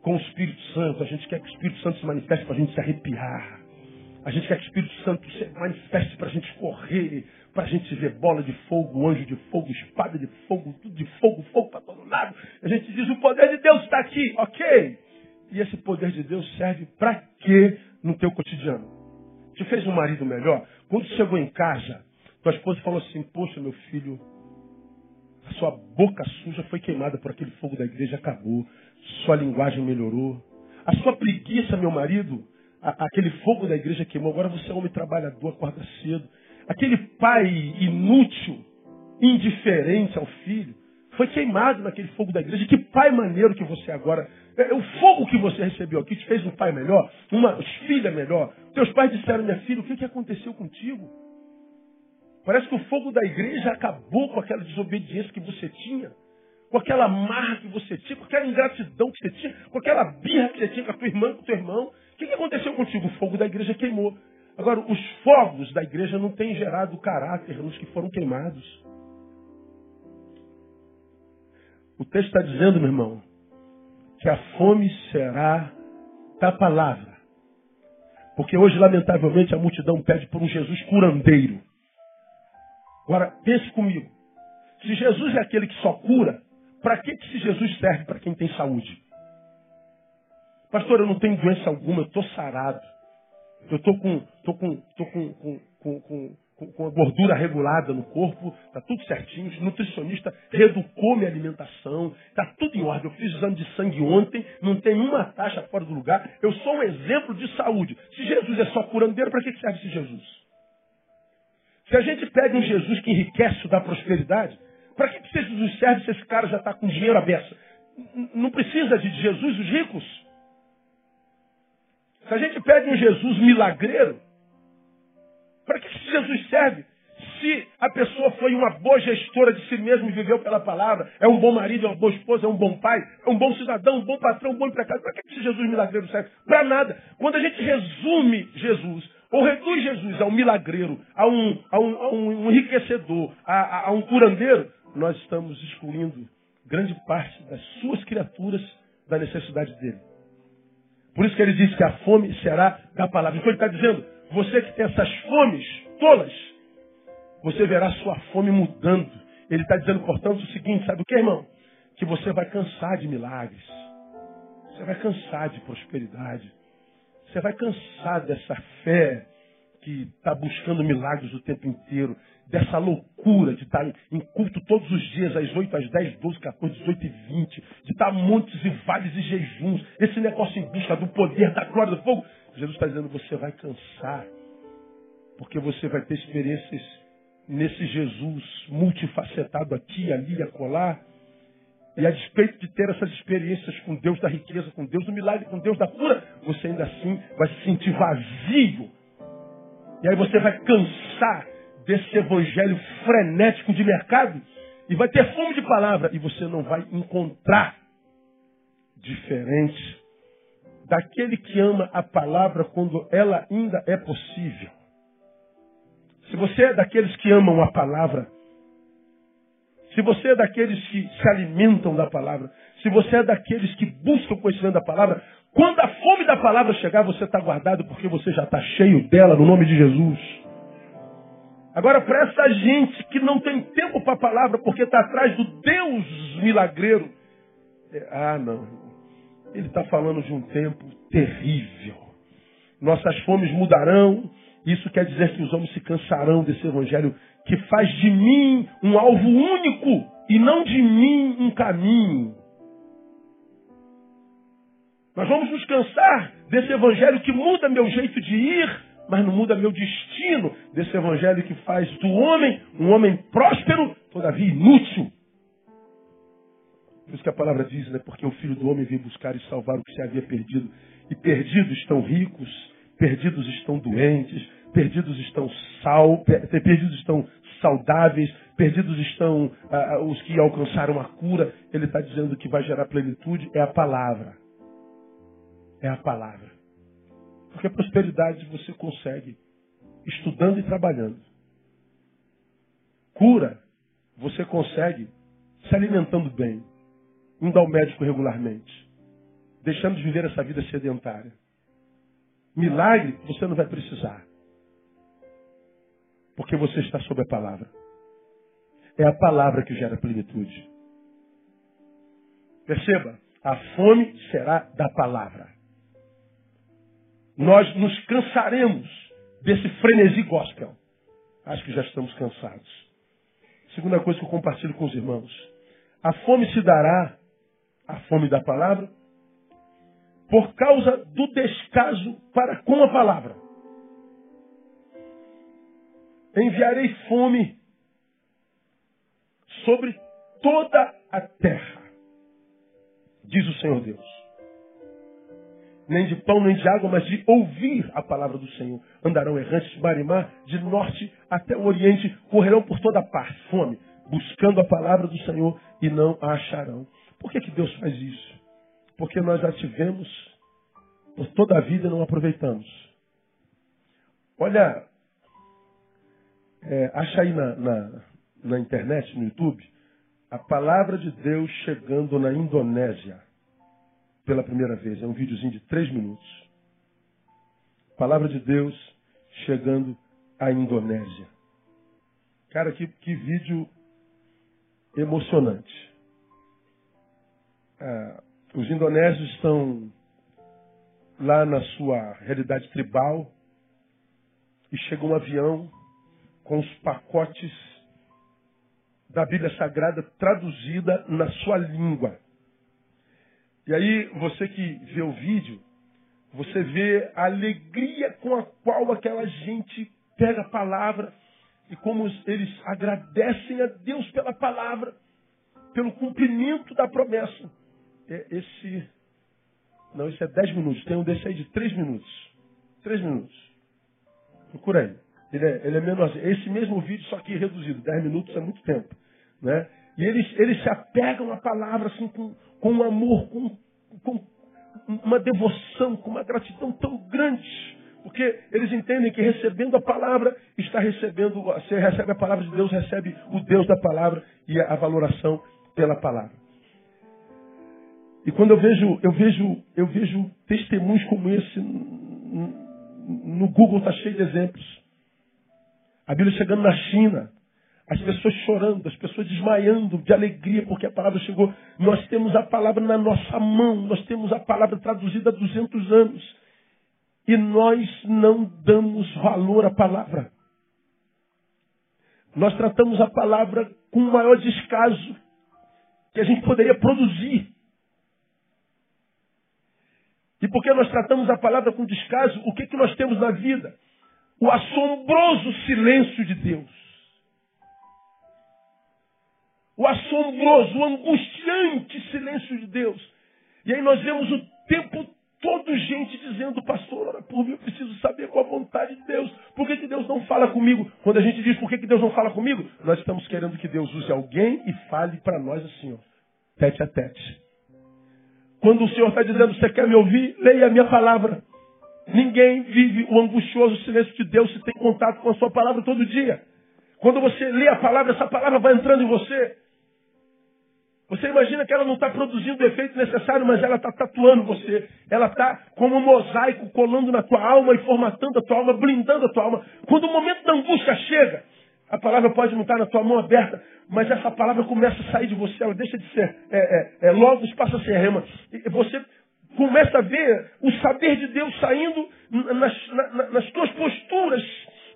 com o Espírito Santo. A gente quer que o Espírito Santo se manifeste para a gente se arrepiar. A gente quer que o Espírito Santo se manifeste para a gente correr, para a gente ver bola de fogo, anjo de fogo, espada de fogo, tudo de fogo, fogo para todo lado. A gente diz, o poder de Deus está aqui, ok. E esse poder de Deus serve para quê no teu cotidiano? Te fez um marido melhor? Quando chegou em casa, tua esposa falou assim, poxa, meu filho, a sua boca suja foi queimada por aquele fogo da igreja, acabou. Sua linguagem melhorou. A sua preguiça, meu marido, a, aquele fogo da igreja queimou. Agora você é homem trabalhador, acorda cedo. Aquele pai inútil, indiferente ao filho, foi queimado naquele fogo da igreja. Que pai maneiro que você agora. É, o fogo que você recebeu aqui te fez um pai melhor, uma filha melhor. Teus pais disseram, minha filha, o que, que aconteceu contigo? Parece que o fogo da igreja acabou com aquela desobediência que você tinha, com aquela marra que você tinha, com aquela ingratidão que você tinha, com aquela birra que você tinha com a tua irmã, com o teu irmão. O que, que aconteceu contigo? O fogo da igreja queimou. Agora, os fogos da igreja não têm gerado caráter nos que foram queimados. O texto está dizendo, meu irmão, que a fome será da palavra. Porque hoje, lamentavelmente, a multidão pede por um Jesus curandeiro. Agora, pense comigo. Se Jesus é aquele que só cura, para que, que esse Jesus serve para quem tem saúde? Pastor, eu não tenho doença alguma, eu estou sarado. Eu estou com, tô com, tô com, com, com, com, com a gordura regulada no corpo, está tudo certinho. O nutricionista reeducou minha alimentação, está tudo em ordem. Eu fiz exame de sangue ontem, não tem uma taxa fora do lugar. Eu sou um exemplo de saúde. Se Jesus é só curandeiro, para que serve esse Jesus? Se a gente pede um Jesus que enriquece, dá prosperidade, para que, Jesus serve se esse cara já está com dinheiro aberto? Não precisa de Jesus os ricos. Se a gente pede um Jesus milagreiro, para que, Jesus serve? Se a pessoa foi uma boa gestora de si mesmo e viveu pela palavra, é um bom marido, é uma boa esposa, é um bom pai, é um bom cidadão, um bom patrão, um bom empregado, para que esse Jesus milagreiro serve? Para nada. Quando a gente resume Jesus ou reduz Jesus a um milagreiro, a um, a um, a um enriquecedor, a, a um curandeiro, nós estamos excluindo grande parte das suas criaturas da necessidade dele. Por isso que ele diz que a fome será da palavra. Então ele está dizendo, você que tem essas fomes tolas, você verá sua fome mudando. Ele está dizendo, portanto, o seguinte, sabe o que, irmão? Que você vai cansar de milagres. Você vai cansar de prosperidade. Você vai cansar dessa fé que está buscando milagres o tempo inteiro, dessa loucura de estar tá em culto todos os dias, às 8, às 10, 12, 14, 18 e 20, de estar tá montes e vales e jejuns, esse negócio em busca do poder, da glória do fogo. Jesus está dizendo, você vai cansar, porque você vai ter experiências nesse Jesus multifacetado aqui, ali acolá, e a despeito de ter essas experiências com Deus da riqueza, com Deus do milagre, com Deus da cura, você ainda assim vai se sentir vazio. E aí você vai cansar desse evangelho frenético de mercado e vai ter fome de palavra e você não vai encontrar diferente daquele que ama a palavra quando ela ainda é possível. Se você é daqueles que amam a palavra, se você é daqueles que se alimentam da palavra, se você é daqueles que buscam o conhecimento da palavra, quando a fome da palavra chegar, você está guardado porque você já está cheio dela no nome de Jesus. Agora, para essa gente que não tem tempo para a palavra porque está atrás do Deus milagreiro, é, ah, não. Ele está falando de um tempo terrível. Nossas fomes mudarão. Isso quer dizer que os homens se cansarão desse evangelho que faz de mim um alvo único e não de mim um caminho. Nós vamos nos cansar desse evangelho que muda meu jeito de ir, mas não muda meu destino. Desse evangelho que faz do homem um homem próspero, todavia inútil. Por isso que a palavra diz, né? Porque o filho do homem veio buscar e salvar o que se havia perdido. E perdidos estão ricos, perdidos estão doentes, perdidos estão sal, perdidos estão saudáveis, perdidos estão ah, ah, os que alcançaram a cura. Ele está dizendo que vai gerar plenitude é a palavra. É a palavra. Porque a prosperidade você consegue estudando e trabalhando. Cura você consegue se alimentando bem, indo ao médico regularmente. deixando de viver essa vida sedentária. Milagre você não vai precisar. Porque você está sob a palavra. É a palavra que gera plenitude. Perceba, a fome será da palavra. Nós nos cansaremos desse frenesi gospel. Acho que já estamos cansados. Segunda coisa que eu compartilho com os irmãos. A fome se dará, a fome da palavra, por causa do descaso para com a palavra. Enviarei fome sobre toda a terra, diz o Senhor Deus. Nem de pão, nem de água, mas de ouvir a palavra do Senhor. Andarão errantes de marimar, de norte até o oriente, correrão por toda parte, fome, buscando a palavra do Senhor e não a acharão. Por que, que Deus faz isso? Porque nós já tivemos por toda a vida e não aproveitamos. Olha, é, acha aí na, na, na internet, no YouTube, a palavra de Deus chegando na Indonésia pela primeira vez. É um videozinho de três minutos. Palavra de Deus chegando à Indonésia. Cara, que, que vídeo emocionante. Ah, os indonésios estão lá na sua realidade tribal e chega um avião com os pacotes da Bíblia Sagrada traduzida na sua língua. E aí, você que vê o vídeo, você vê a alegria com a qual aquela gente pega a palavra e como eles agradecem a Deus pela palavra, pelo cumprimento da promessa. É esse. Não, isso é 10 minutos. Tem um desse aí de 3 minutos. 3 minutos. Procura aí. Ele é, ele é menos. Esse mesmo vídeo, só que reduzido. 10 minutos é muito tempo. Né? E eles, eles se apegam à palavra assim com, com um amor, com, com uma devoção, com uma gratidão tão grande. Porque eles entendem que recebendo a palavra, está recebendo, você recebe a palavra de Deus, recebe o Deus da palavra e a valoração pela palavra. E quando eu vejo, eu vejo, eu vejo testemunhos como esse no Google está cheio de exemplos. A Bíblia chegando na China, as pessoas chorando, as pessoas desmaiando de alegria porque a palavra chegou. Nós temos a palavra na nossa mão, nós temos a palavra traduzida há 200 anos. E nós não damos valor à palavra. Nós tratamos a palavra com o maior descaso que a gente poderia produzir. E porque nós tratamos a palavra com descaso, o que, que nós temos na vida? O assombroso silêncio de Deus o assombroso, o angustiante silêncio de Deus. E aí nós vemos o tempo todo gente dizendo, pastor, ora por mim, eu preciso saber qual a vontade de Deus. Por que, que Deus não fala comigo? Quando a gente diz por que, que Deus não fala comigo, nós estamos querendo que Deus use alguém e fale para nós assim, ó, tete a tete. Quando o Senhor está dizendo, você quer me ouvir? Leia a minha palavra. Ninguém vive o angustioso silêncio de Deus se tem contato com a sua palavra todo dia. Quando você lê a palavra, essa palavra vai entrando em você. Você imagina que ela não está produzindo o efeito necessário, mas ela está tatuando você. Ela está como um mosaico colando na tua alma e formatando a tua alma, blindando a tua alma. Quando o momento da angústia chega, a palavra pode não estar na tua mão aberta, mas essa palavra começa a sair de você, ela deixa de ser é, é, é, logos, passa a ser rema. E você começa a ver o saber de Deus saindo nas, na, nas tuas posturas,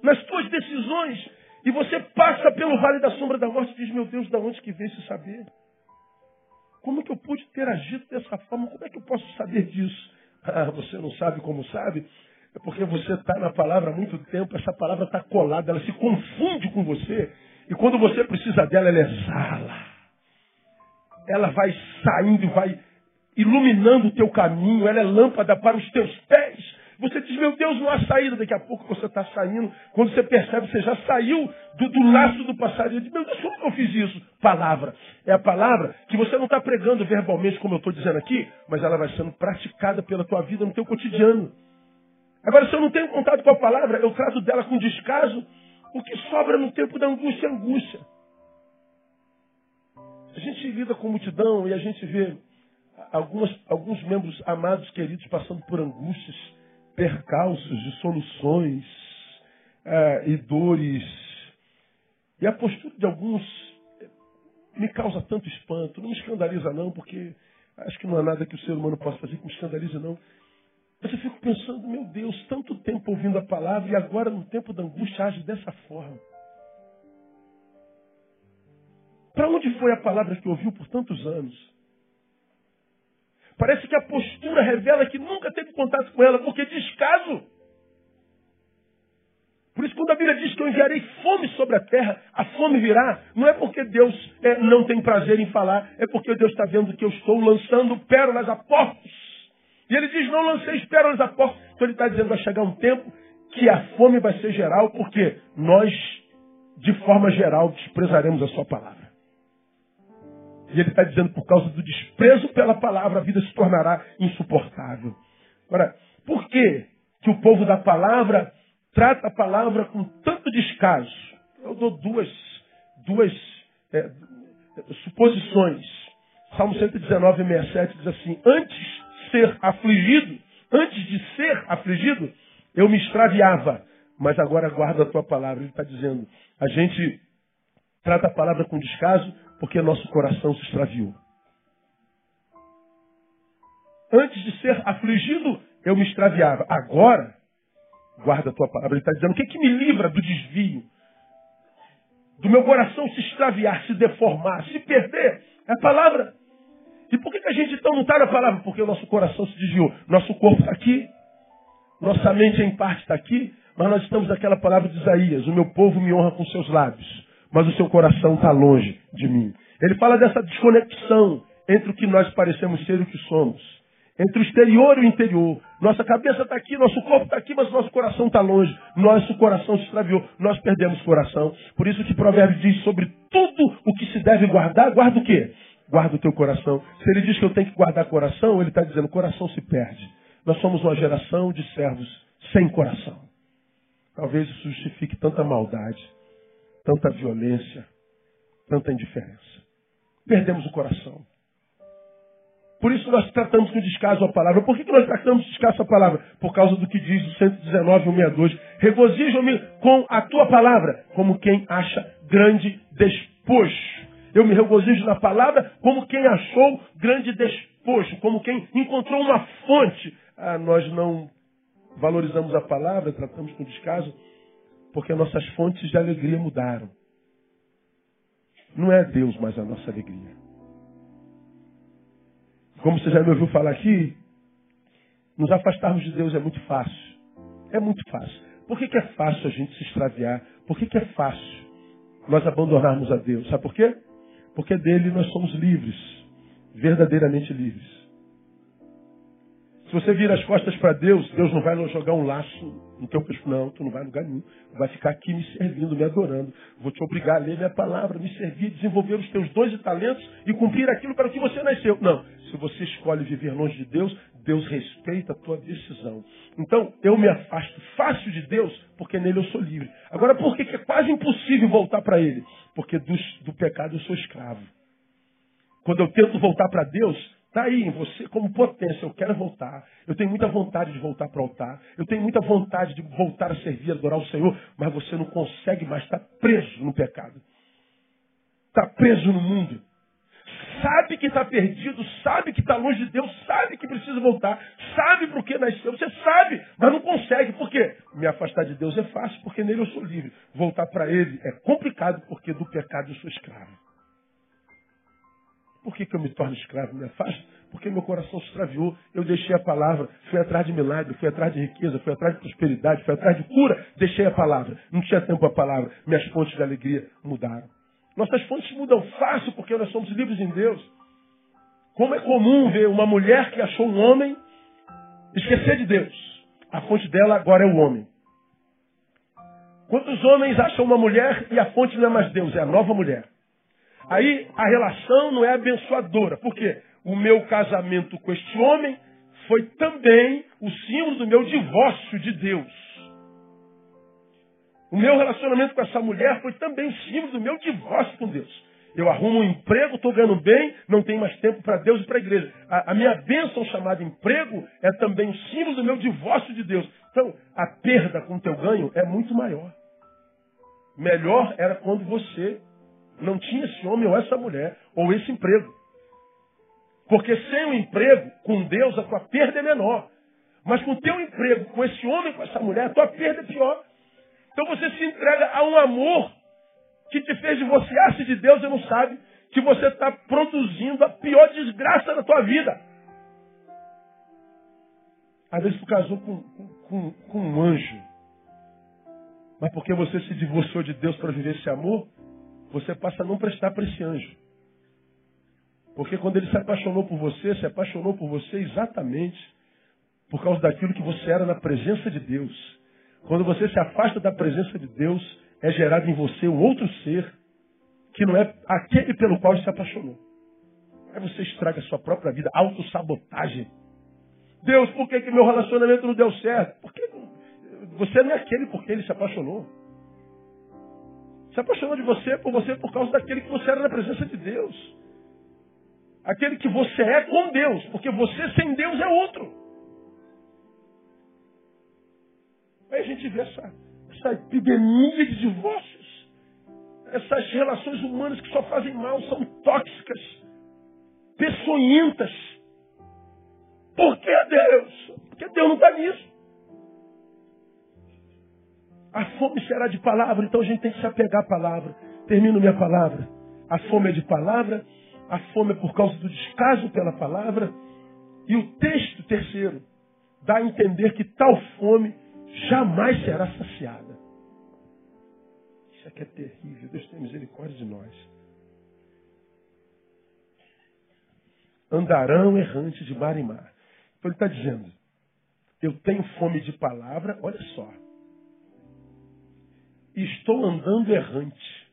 nas tuas decisões. E você passa pelo vale da sombra da morte e diz, meu Deus, da onde que vem esse saber? Como que eu pude ter agido dessa forma? Como é que eu posso saber disso? Ah, você não sabe como sabe? É porque você está na palavra há muito tempo, essa palavra está colada, ela se confunde com você. E quando você precisa dela, ela exala. Ela vai saindo, vai iluminando o teu caminho, ela é lâmpada para os teus pés. Você diz, meu Deus, não há saída. Daqui a pouco você está saindo. Quando você percebe, você já saiu do, do laço do passarinho. Diz, meu Deus, como que eu fiz isso? Palavra. É a palavra que você não está pregando verbalmente, como eu estou dizendo aqui, mas ela vai sendo praticada pela tua vida no teu cotidiano. Agora, se eu não tenho contato com a palavra, eu trato dela com descaso. O que sobra no tempo da angústia é angústia. A gente lida com multidão e a gente vê algumas, alguns membros amados, queridos, passando por angústias, percalços, dissoluções uh, e dores. E a postura de alguns me causa tanto espanto. Não me escandaliza, não, porque acho que não há nada que o ser humano possa fazer que me escandalize, não. Mas eu fico pensando, meu Deus, tanto tempo ouvindo a palavra e agora no tempo da angústia age dessa forma. Para onde foi a palavra que ouviu por tantos anos? Parece que a postura revela que nunca teve contato com ela, porque descaso. Por isso, quando a Bíblia diz que eu enviarei fome sobre a terra, a fome virá, não é porque Deus é, não tem prazer em falar, é porque Deus está vendo que eu estou lançando pérolas a porcos. E ele diz: Não lancei pérolas a porcos. Então ele está dizendo: vai chegar um tempo que a fome vai ser geral, porque nós, de forma geral, desprezaremos a sua palavra. E ele está dizendo, por causa do desprezo pela palavra, a vida se tornará insuportável. Agora, por que, que o povo da palavra trata a palavra com tanto descaso? Eu dou duas, duas é, suposições. Salmo 119, 67 diz assim: Antes de ser afligido, antes de ser afligido, eu me extraviava, mas agora guarda a tua palavra. Ele está dizendo: a gente trata a palavra com descaso porque nosso coração se extraviou. Antes de ser afligido, eu me extraviava. Agora, guarda a tua palavra. Ele está dizendo: o que, é que me livra do desvio? Do meu coração se extraviar, se deformar, se perder? É a palavra. E por que, que a gente então não está na palavra? Porque o nosso coração se desviou. Nosso corpo está aqui, nossa mente em parte está aqui, mas nós estamos naquela palavra de Isaías: o meu povo me honra com seus lábios mas o seu coração está longe de mim. Ele fala dessa desconexão entre o que nós parecemos ser e o que somos. Entre o exterior e o interior. Nossa cabeça está aqui, nosso corpo está aqui, mas nosso coração está longe. Nosso coração se extraviou. Nós perdemos coração. Por isso que Provérbios diz sobre tudo o que se deve guardar, guarda o quê? Guarda o teu coração. Se ele diz que eu tenho que guardar coração, ele está dizendo, coração se perde. Nós somos uma geração de servos sem coração. Talvez isso justifique tanta maldade tanta violência, tanta indiferença. Perdemos o coração. Por isso nós tratamos com descaso a palavra. Por que, nós tratamos descaso a palavra? Por causa do que diz o 119, 162. Regozijo-me com a tua palavra, como quem acha grande despojo. Eu me regozijo na palavra como quem achou grande despojo, como quem encontrou uma fonte. Ah, nós não valorizamos a palavra, tratamos com descaso porque nossas fontes de alegria mudaram. Não é Deus mais a nossa alegria. Como você já me ouviu falar aqui, nos afastarmos de Deus é muito fácil. É muito fácil. Por que, que é fácil a gente se extraviar? Por que, que é fácil nós abandonarmos a Deus? Sabe por quê? Porque dele nós somos livres, verdadeiramente livres. Se você vira as costas para Deus, Deus não vai jogar um laço no teu pescoço. Não, tu não vai lugar nenhum. Vai ficar aqui me servindo, me adorando. Vou te obrigar a ler minha palavra, me servir, desenvolver os teus dons e talentos e cumprir aquilo para que você nasceu. Não. Se você escolhe viver longe de Deus, Deus respeita a tua decisão. Então, eu me afasto fácil de Deus, porque nele eu sou livre. Agora, por que é quase impossível voltar para Ele? Porque do, do pecado eu sou escravo. Quando eu tento voltar para Deus, Está aí em você como potência. Eu quero voltar. Eu tenho muita vontade de voltar para o altar. Eu tenho muita vontade de voltar a servir, adorar o Senhor. Mas você não consegue mais. Está preso no pecado. Está preso no mundo. Sabe que está perdido. Sabe que está longe de Deus. Sabe que precisa voltar. Sabe por que nasceu. Você sabe, mas não consegue. Por quê? Me afastar de Deus é fácil, porque nele eu sou livre. Voltar para Ele é complicado, porque do pecado eu sou escravo. Por que, que eu me torno escravo? Me afasto? Porque meu coração se extraviou. Eu deixei a palavra, fui atrás de milagre, fui atrás de riqueza, fui atrás de prosperidade, fui atrás de cura. Deixei a palavra. Não tinha tempo a palavra. Minhas fontes de alegria mudaram. Nossas fontes mudam fácil porque nós somos livres em Deus. Como é comum ver uma mulher que achou um homem esquecer de Deus. A fonte dela agora é o homem. Quantos homens acham uma mulher e a fonte não é mais Deus, é a nova mulher? Aí a relação não é abençoadora. Por quê? O meu casamento com este homem foi também o símbolo do meu divórcio de Deus. O meu relacionamento com essa mulher foi também símbolo do meu divórcio com Deus. Eu arrumo um emprego, estou ganhando bem, não tenho mais tempo para Deus e para a igreja. A, a minha bênção chamada emprego é também o símbolo do meu divórcio de Deus. Então, a perda com o teu ganho é muito maior. Melhor era quando você não tinha esse homem ou essa mulher, ou esse emprego. Porque sem o emprego, com Deus, a tua perda é menor. Mas com o teu emprego, com esse homem, com essa mulher, a tua perda é pior. Então você se entrega a um amor que te fez divorciar-se de Deus e não sabe que você está produzindo a pior desgraça da tua vida. Às vezes tu casou com, com, com um anjo. Mas porque você se divorciou de Deus para viver esse amor, você passa a não prestar para esse anjo. Porque quando ele se apaixonou por você, se apaixonou por você exatamente por causa daquilo que você era na presença de Deus. Quando você se afasta da presença de Deus, é gerado em você um outro ser que não é aquele pelo qual se apaixonou. Aí você estraga a sua própria vida, autossabotagem. Deus, por que, que meu relacionamento não deu certo? Porque você não é aquele por quem ele se apaixonou. Se apaixonou de você por você por causa daquele que você era na presença de Deus. Aquele que você é com Deus, porque você sem Deus é outro. Aí a gente vê essa, essa epidemia de divórcios, essas relações humanas que só fazem mal, são tóxicas, peçonhentas. Por que Deus? Porque Deus não está nisso. A fome será de palavra, então a gente tem que se apegar à palavra. Termino minha palavra. A fome é de palavra a fome é por causa do descaso pela palavra. E o texto terceiro dá a entender que tal fome jamais será saciada. Isso aqui é terrível. Deus tem misericórdia de nós. Andarão errantes de mar em mar. Então ele está dizendo, eu tenho fome de palavra, olha só. Estou andando errante.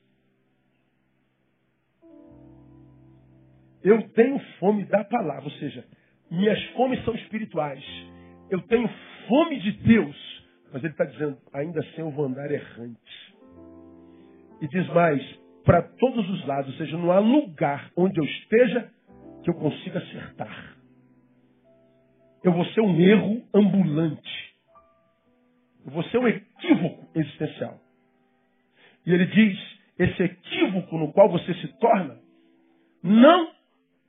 Eu tenho fome da palavra, ou seja, minhas fomes são espirituais. Eu tenho fome de Deus. Mas ele está dizendo, ainda assim eu vou andar errante. E diz mais, para todos os lados, ou seja, não há lugar onde eu esteja que eu consiga acertar. Eu vou ser um erro ambulante. Eu vou ser um equívoco existencial. E ele diz, esse equívoco no qual você se torna, não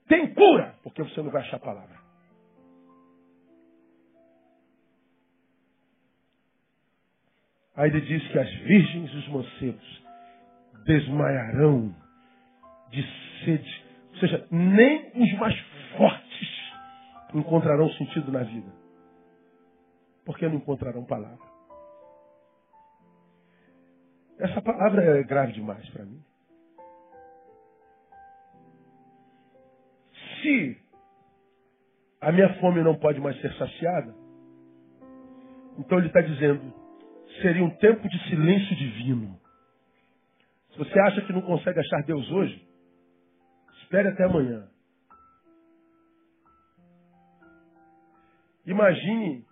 tem cura, porque você não vai achar a palavra. Aí ele diz que as virgens e os mancebos desmaiarão de sede. Ou seja, nem os mais fortes encontrarão sentido na vida. Porque não encontrarão palavra. Essa palavra é grave demais para mim. Se a minha fome não pode mais ser saciada, então ele está dizendo, seria um tempo de silêncio divino. Se você acha que não consegue achar Deus hoje, espere até amanhã. Imagine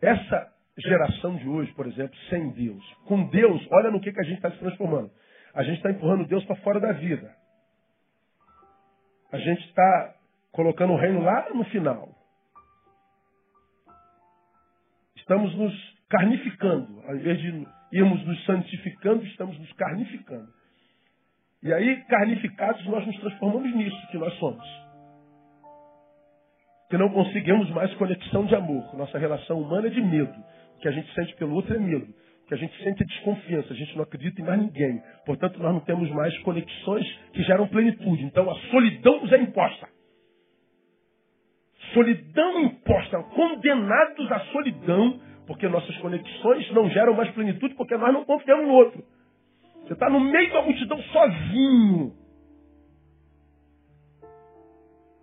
essa geração de hoje, por exemplo, sem Deus. Com Deus, olha no que, que a gente está se transformando. A gente está empurrando Deus para fora da vida a gente está colocando o reino lá no final. Estamos nos carnificando. Ao invés de irmos nos santificando, estamos nos carnificando. E aí, carnificados, nós nos transformamos nisso que nós somos. Que não conseguimos mais conexão de amor. Nossa relação humana é de medo. O que a gente sente pelo outro é medo que a gente sente desconfiança, a gente não acredita em mais ninguém. Portanto, nós não temos mais conexões que geram plenitude. Então, a solidão nos é imposta. Solidão imposta, condenados à solidão, porque nossas conexões não geram mais plenitude, porque nós não confiamos no outro. Você está no meio da multidão sozinho.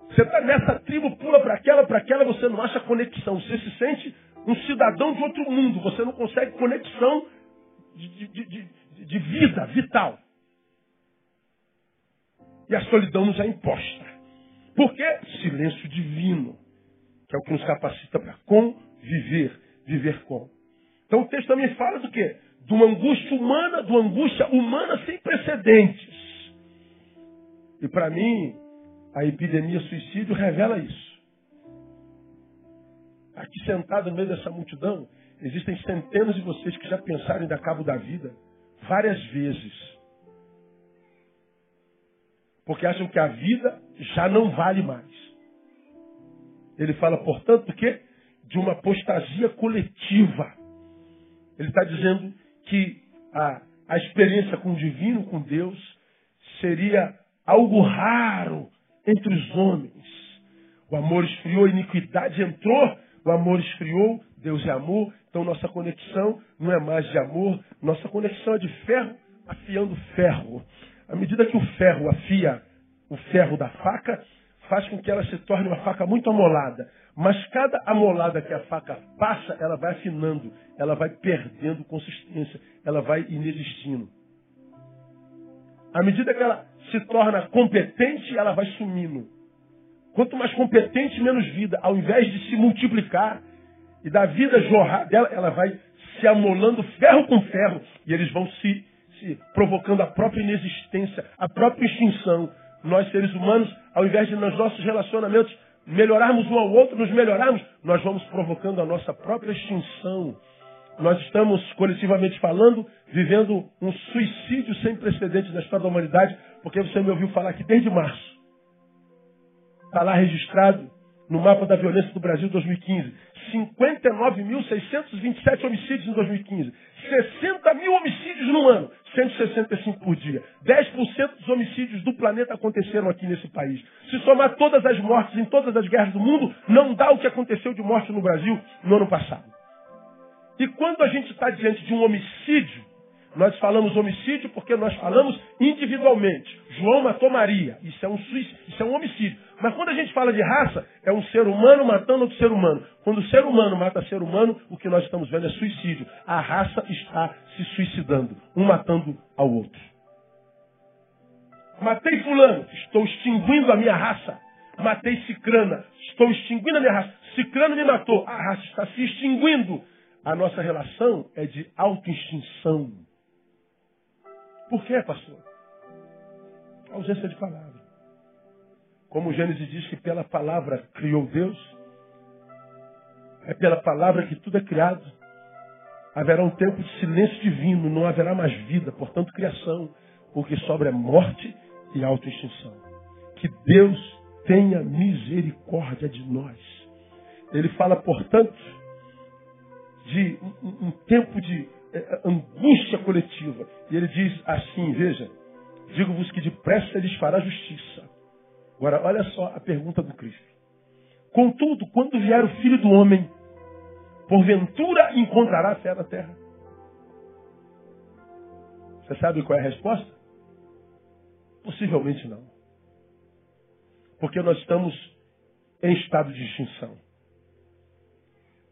Você está nessa tribo, pula para aquela, para aquela, você não acha conexão. Você se sente um cidadão de outro mundo. Você não consegue conexão de, de, de, de vida vital. E a solidão nos é imposta. Por quê? Silêncio divino, que é o que nos capacita para conviver, viver com. Então o texto também fala do quê? De uma angústia humana, de uma angústia humana sem precedentes. E para mim, a epidemia suicídio revela isso. Aqui sentado no meio dessa multidão, existem centenas de vocês que já pensaram em dar cabo da vida várias vezes. Porque acham que a vida já não vale mais. Ele fala, portanto, quê? De uma apostasia coletiva. Ele está dizendo que a, a experiência com o divino, com Deus, seria algo raro entre os homens. O amor esfriou, a iniquidade entrou, o amor esfriou, Deus é amor, então nossa conexão não é mais de amor, nossa conexão é de ferro afiando ferro. À medida que o ferro afia o ferro da faca, faz com que ela se torne uma faca muito amolada. Mas cada amolada que a faca passa, ela vai afinando, ela vai perdendo consistência, ela vai inexistindo. À medida que ela se torna competente, ela vai sumindo. Quanto mais competente, menos vida. Ao invés de se multiplicar e da vida jorrar dela, ela vai se amolando ferro com ferro e eles vão se, se provocando a própria inexistência, a própria extinção. Nós, seres humanos, ao invés de nos nossos relacionamentos melhorarmos um ao outro, nos melhorarmos, nós vamos provocando a nossa própria extinção. Nós estamos, coletivamente falando, vivendo um suicídio sem precedentes na história da humanidade, porque você me ouviu falar aqui desde março. Está lá registrado no mapa da violência do Brasil 2015. 59.627 homicídios em 2015. 60 mil homicídios no ano. 165 por dia. 10% dos homicídios do planeta aconteceram aqui nesse país. Se somar todas as mortes em todas as guerras do mundo, não dá o que aconteceu de morte no Brasil no ano passado. E quando a gente está diante de um homicídio, nós falamos homicídio porque nós falamos individualmente. João matou Maria. Isso é um suicídio, isso é um homicídio. Mas quando a gente fala de raça, é um ser humano matando outro ser humano. Quando o ser humano mata ser humano, o que nós estamos vendo é suicídio. A raça está se suicidando, um matando ao outro. Matei fulano, estou extinguindo a minha raça. Matei cicrana, estou extinguindo a minha raça. Cicrano me matou, a raça está se extinguindo. A nossa relação é de autoextinção. Por quê, pastor? Ausência de palavra. Como Gênesis diz que pela palavra criou Deus, é pela palavra que tudo é criado. Haverá um tempo de silêncio divino, não haverá mais vida, portanto, criação. O que sobra é morte e autoextinção. Que Deus tenha misericórdia de nós. Ele fala, portanto, de um, um tempo de angústia coletiva. E ele diz assim, veja, digo-vos que depressa lhes fará justiça. Agora, olha só a pergunta do Cristo. Contudo, quando vier o Filho do Homem, porventura encontrará fé na terra? Você sabe qual é a resposta? Possivelmente não. Porque nós estamos em estado de extinção.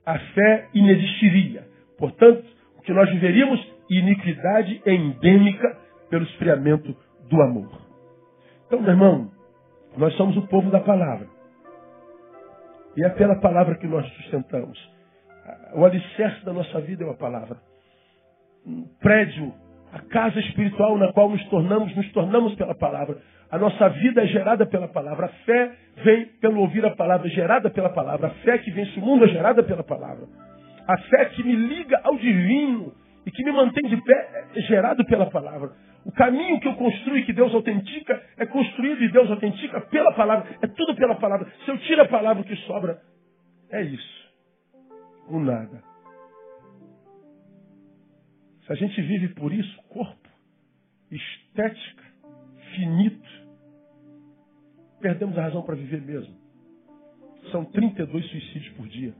A fé inexistiria. Portanto, que nós viveríamos iniquidade endêmica pelo esfriamento do amor. Então, meu irmão, nós somos o povo da palavra. E é pela palavra que nós sustentamos. O alicerce da nossa vida é uma palavra. Um prédio, a casa espiritual na qual nos tornamos, nos tornamos pela palavra. A nossa vida é gerada pela palavra. A fé vem pelo ouvir a palavra, gerada pela palavra. A fé que vence o mundo é gerada pela palavra. A fé que me liga ao divino e que me mantém de pé é gerado pela palavra. O caminho que eu construo e que Deus autentica é construído e Deus autentica pela palavra. É tudo pela palavra. Se eu tiro a palavra, o que sobra é isso. O nada. Se a gente vive por isso, corpo, estética, finito, perdemos a razão para viver mesmo. São 32 suicídios por dia.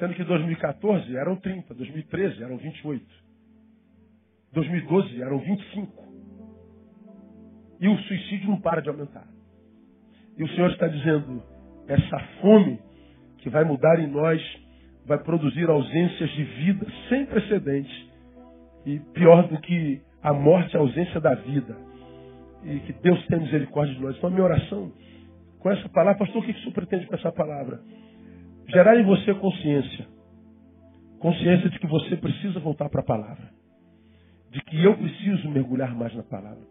Sendo que 2014 eram 30, 2013 eram 28, 2012 eram 25. E o suicídio não para de aumentar. E o Senhor está dizendo, essa fome que vai mudar em nós, vai produzir ausências de vida sem precedentes. E pior do que a morte, a ausência da vida. E que Deus tenha misericórdia de nós. Então a minha oração com essa palavra, pastor, o que isso pretende com essa palavra? Gerar em você consciência. Consciência de que você precisa voltar para a palavra. De que eu preciso mergulhar mais na palavra.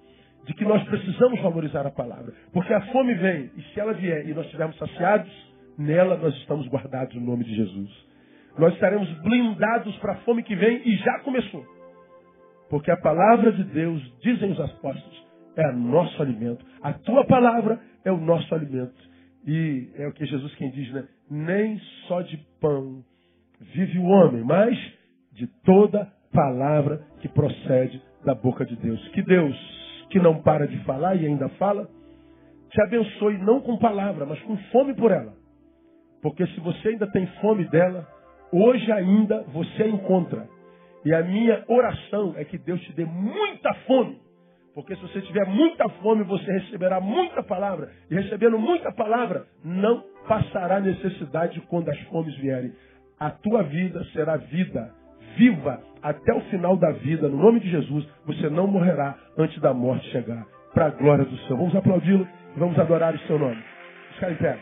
de que nós precisamos valorizar a palavra. Porque a fome vem, e se ela vier e nós estivermos saciados, nela nós estamos guardados no nome de Jesus. Nós estaremos blindados para a fome que vem e já começou. Porque a palavra de Deus, dizem os apóstolos, é nosso alimento. A tua palavra é o nosso alimento. E é o que Jesus quem diz, né? Nem só de pão vive o homem, mas de toda palavra que procede da boca de Deus. Que Deus, que não para de falar e ainda fala, te abençoe não com palavra, mas com fome por ela. Porque se você ainda tem fome dela, hoje ainda você a encontra. E a minha oração é que Deus te dê muita fome. Porque se você tiver muita fome, você receberá muita palavra. E recebendo muita palavra, não passará necessidade quando as fomes vierem. A tua vida será vida viva até o final da vida. No nome de Jesus, você não morrerá antes da morte chegar. Para a glória do Senhor. Vamos aplaudi-lo e vamos adorar o seu nome. Ficar em pé.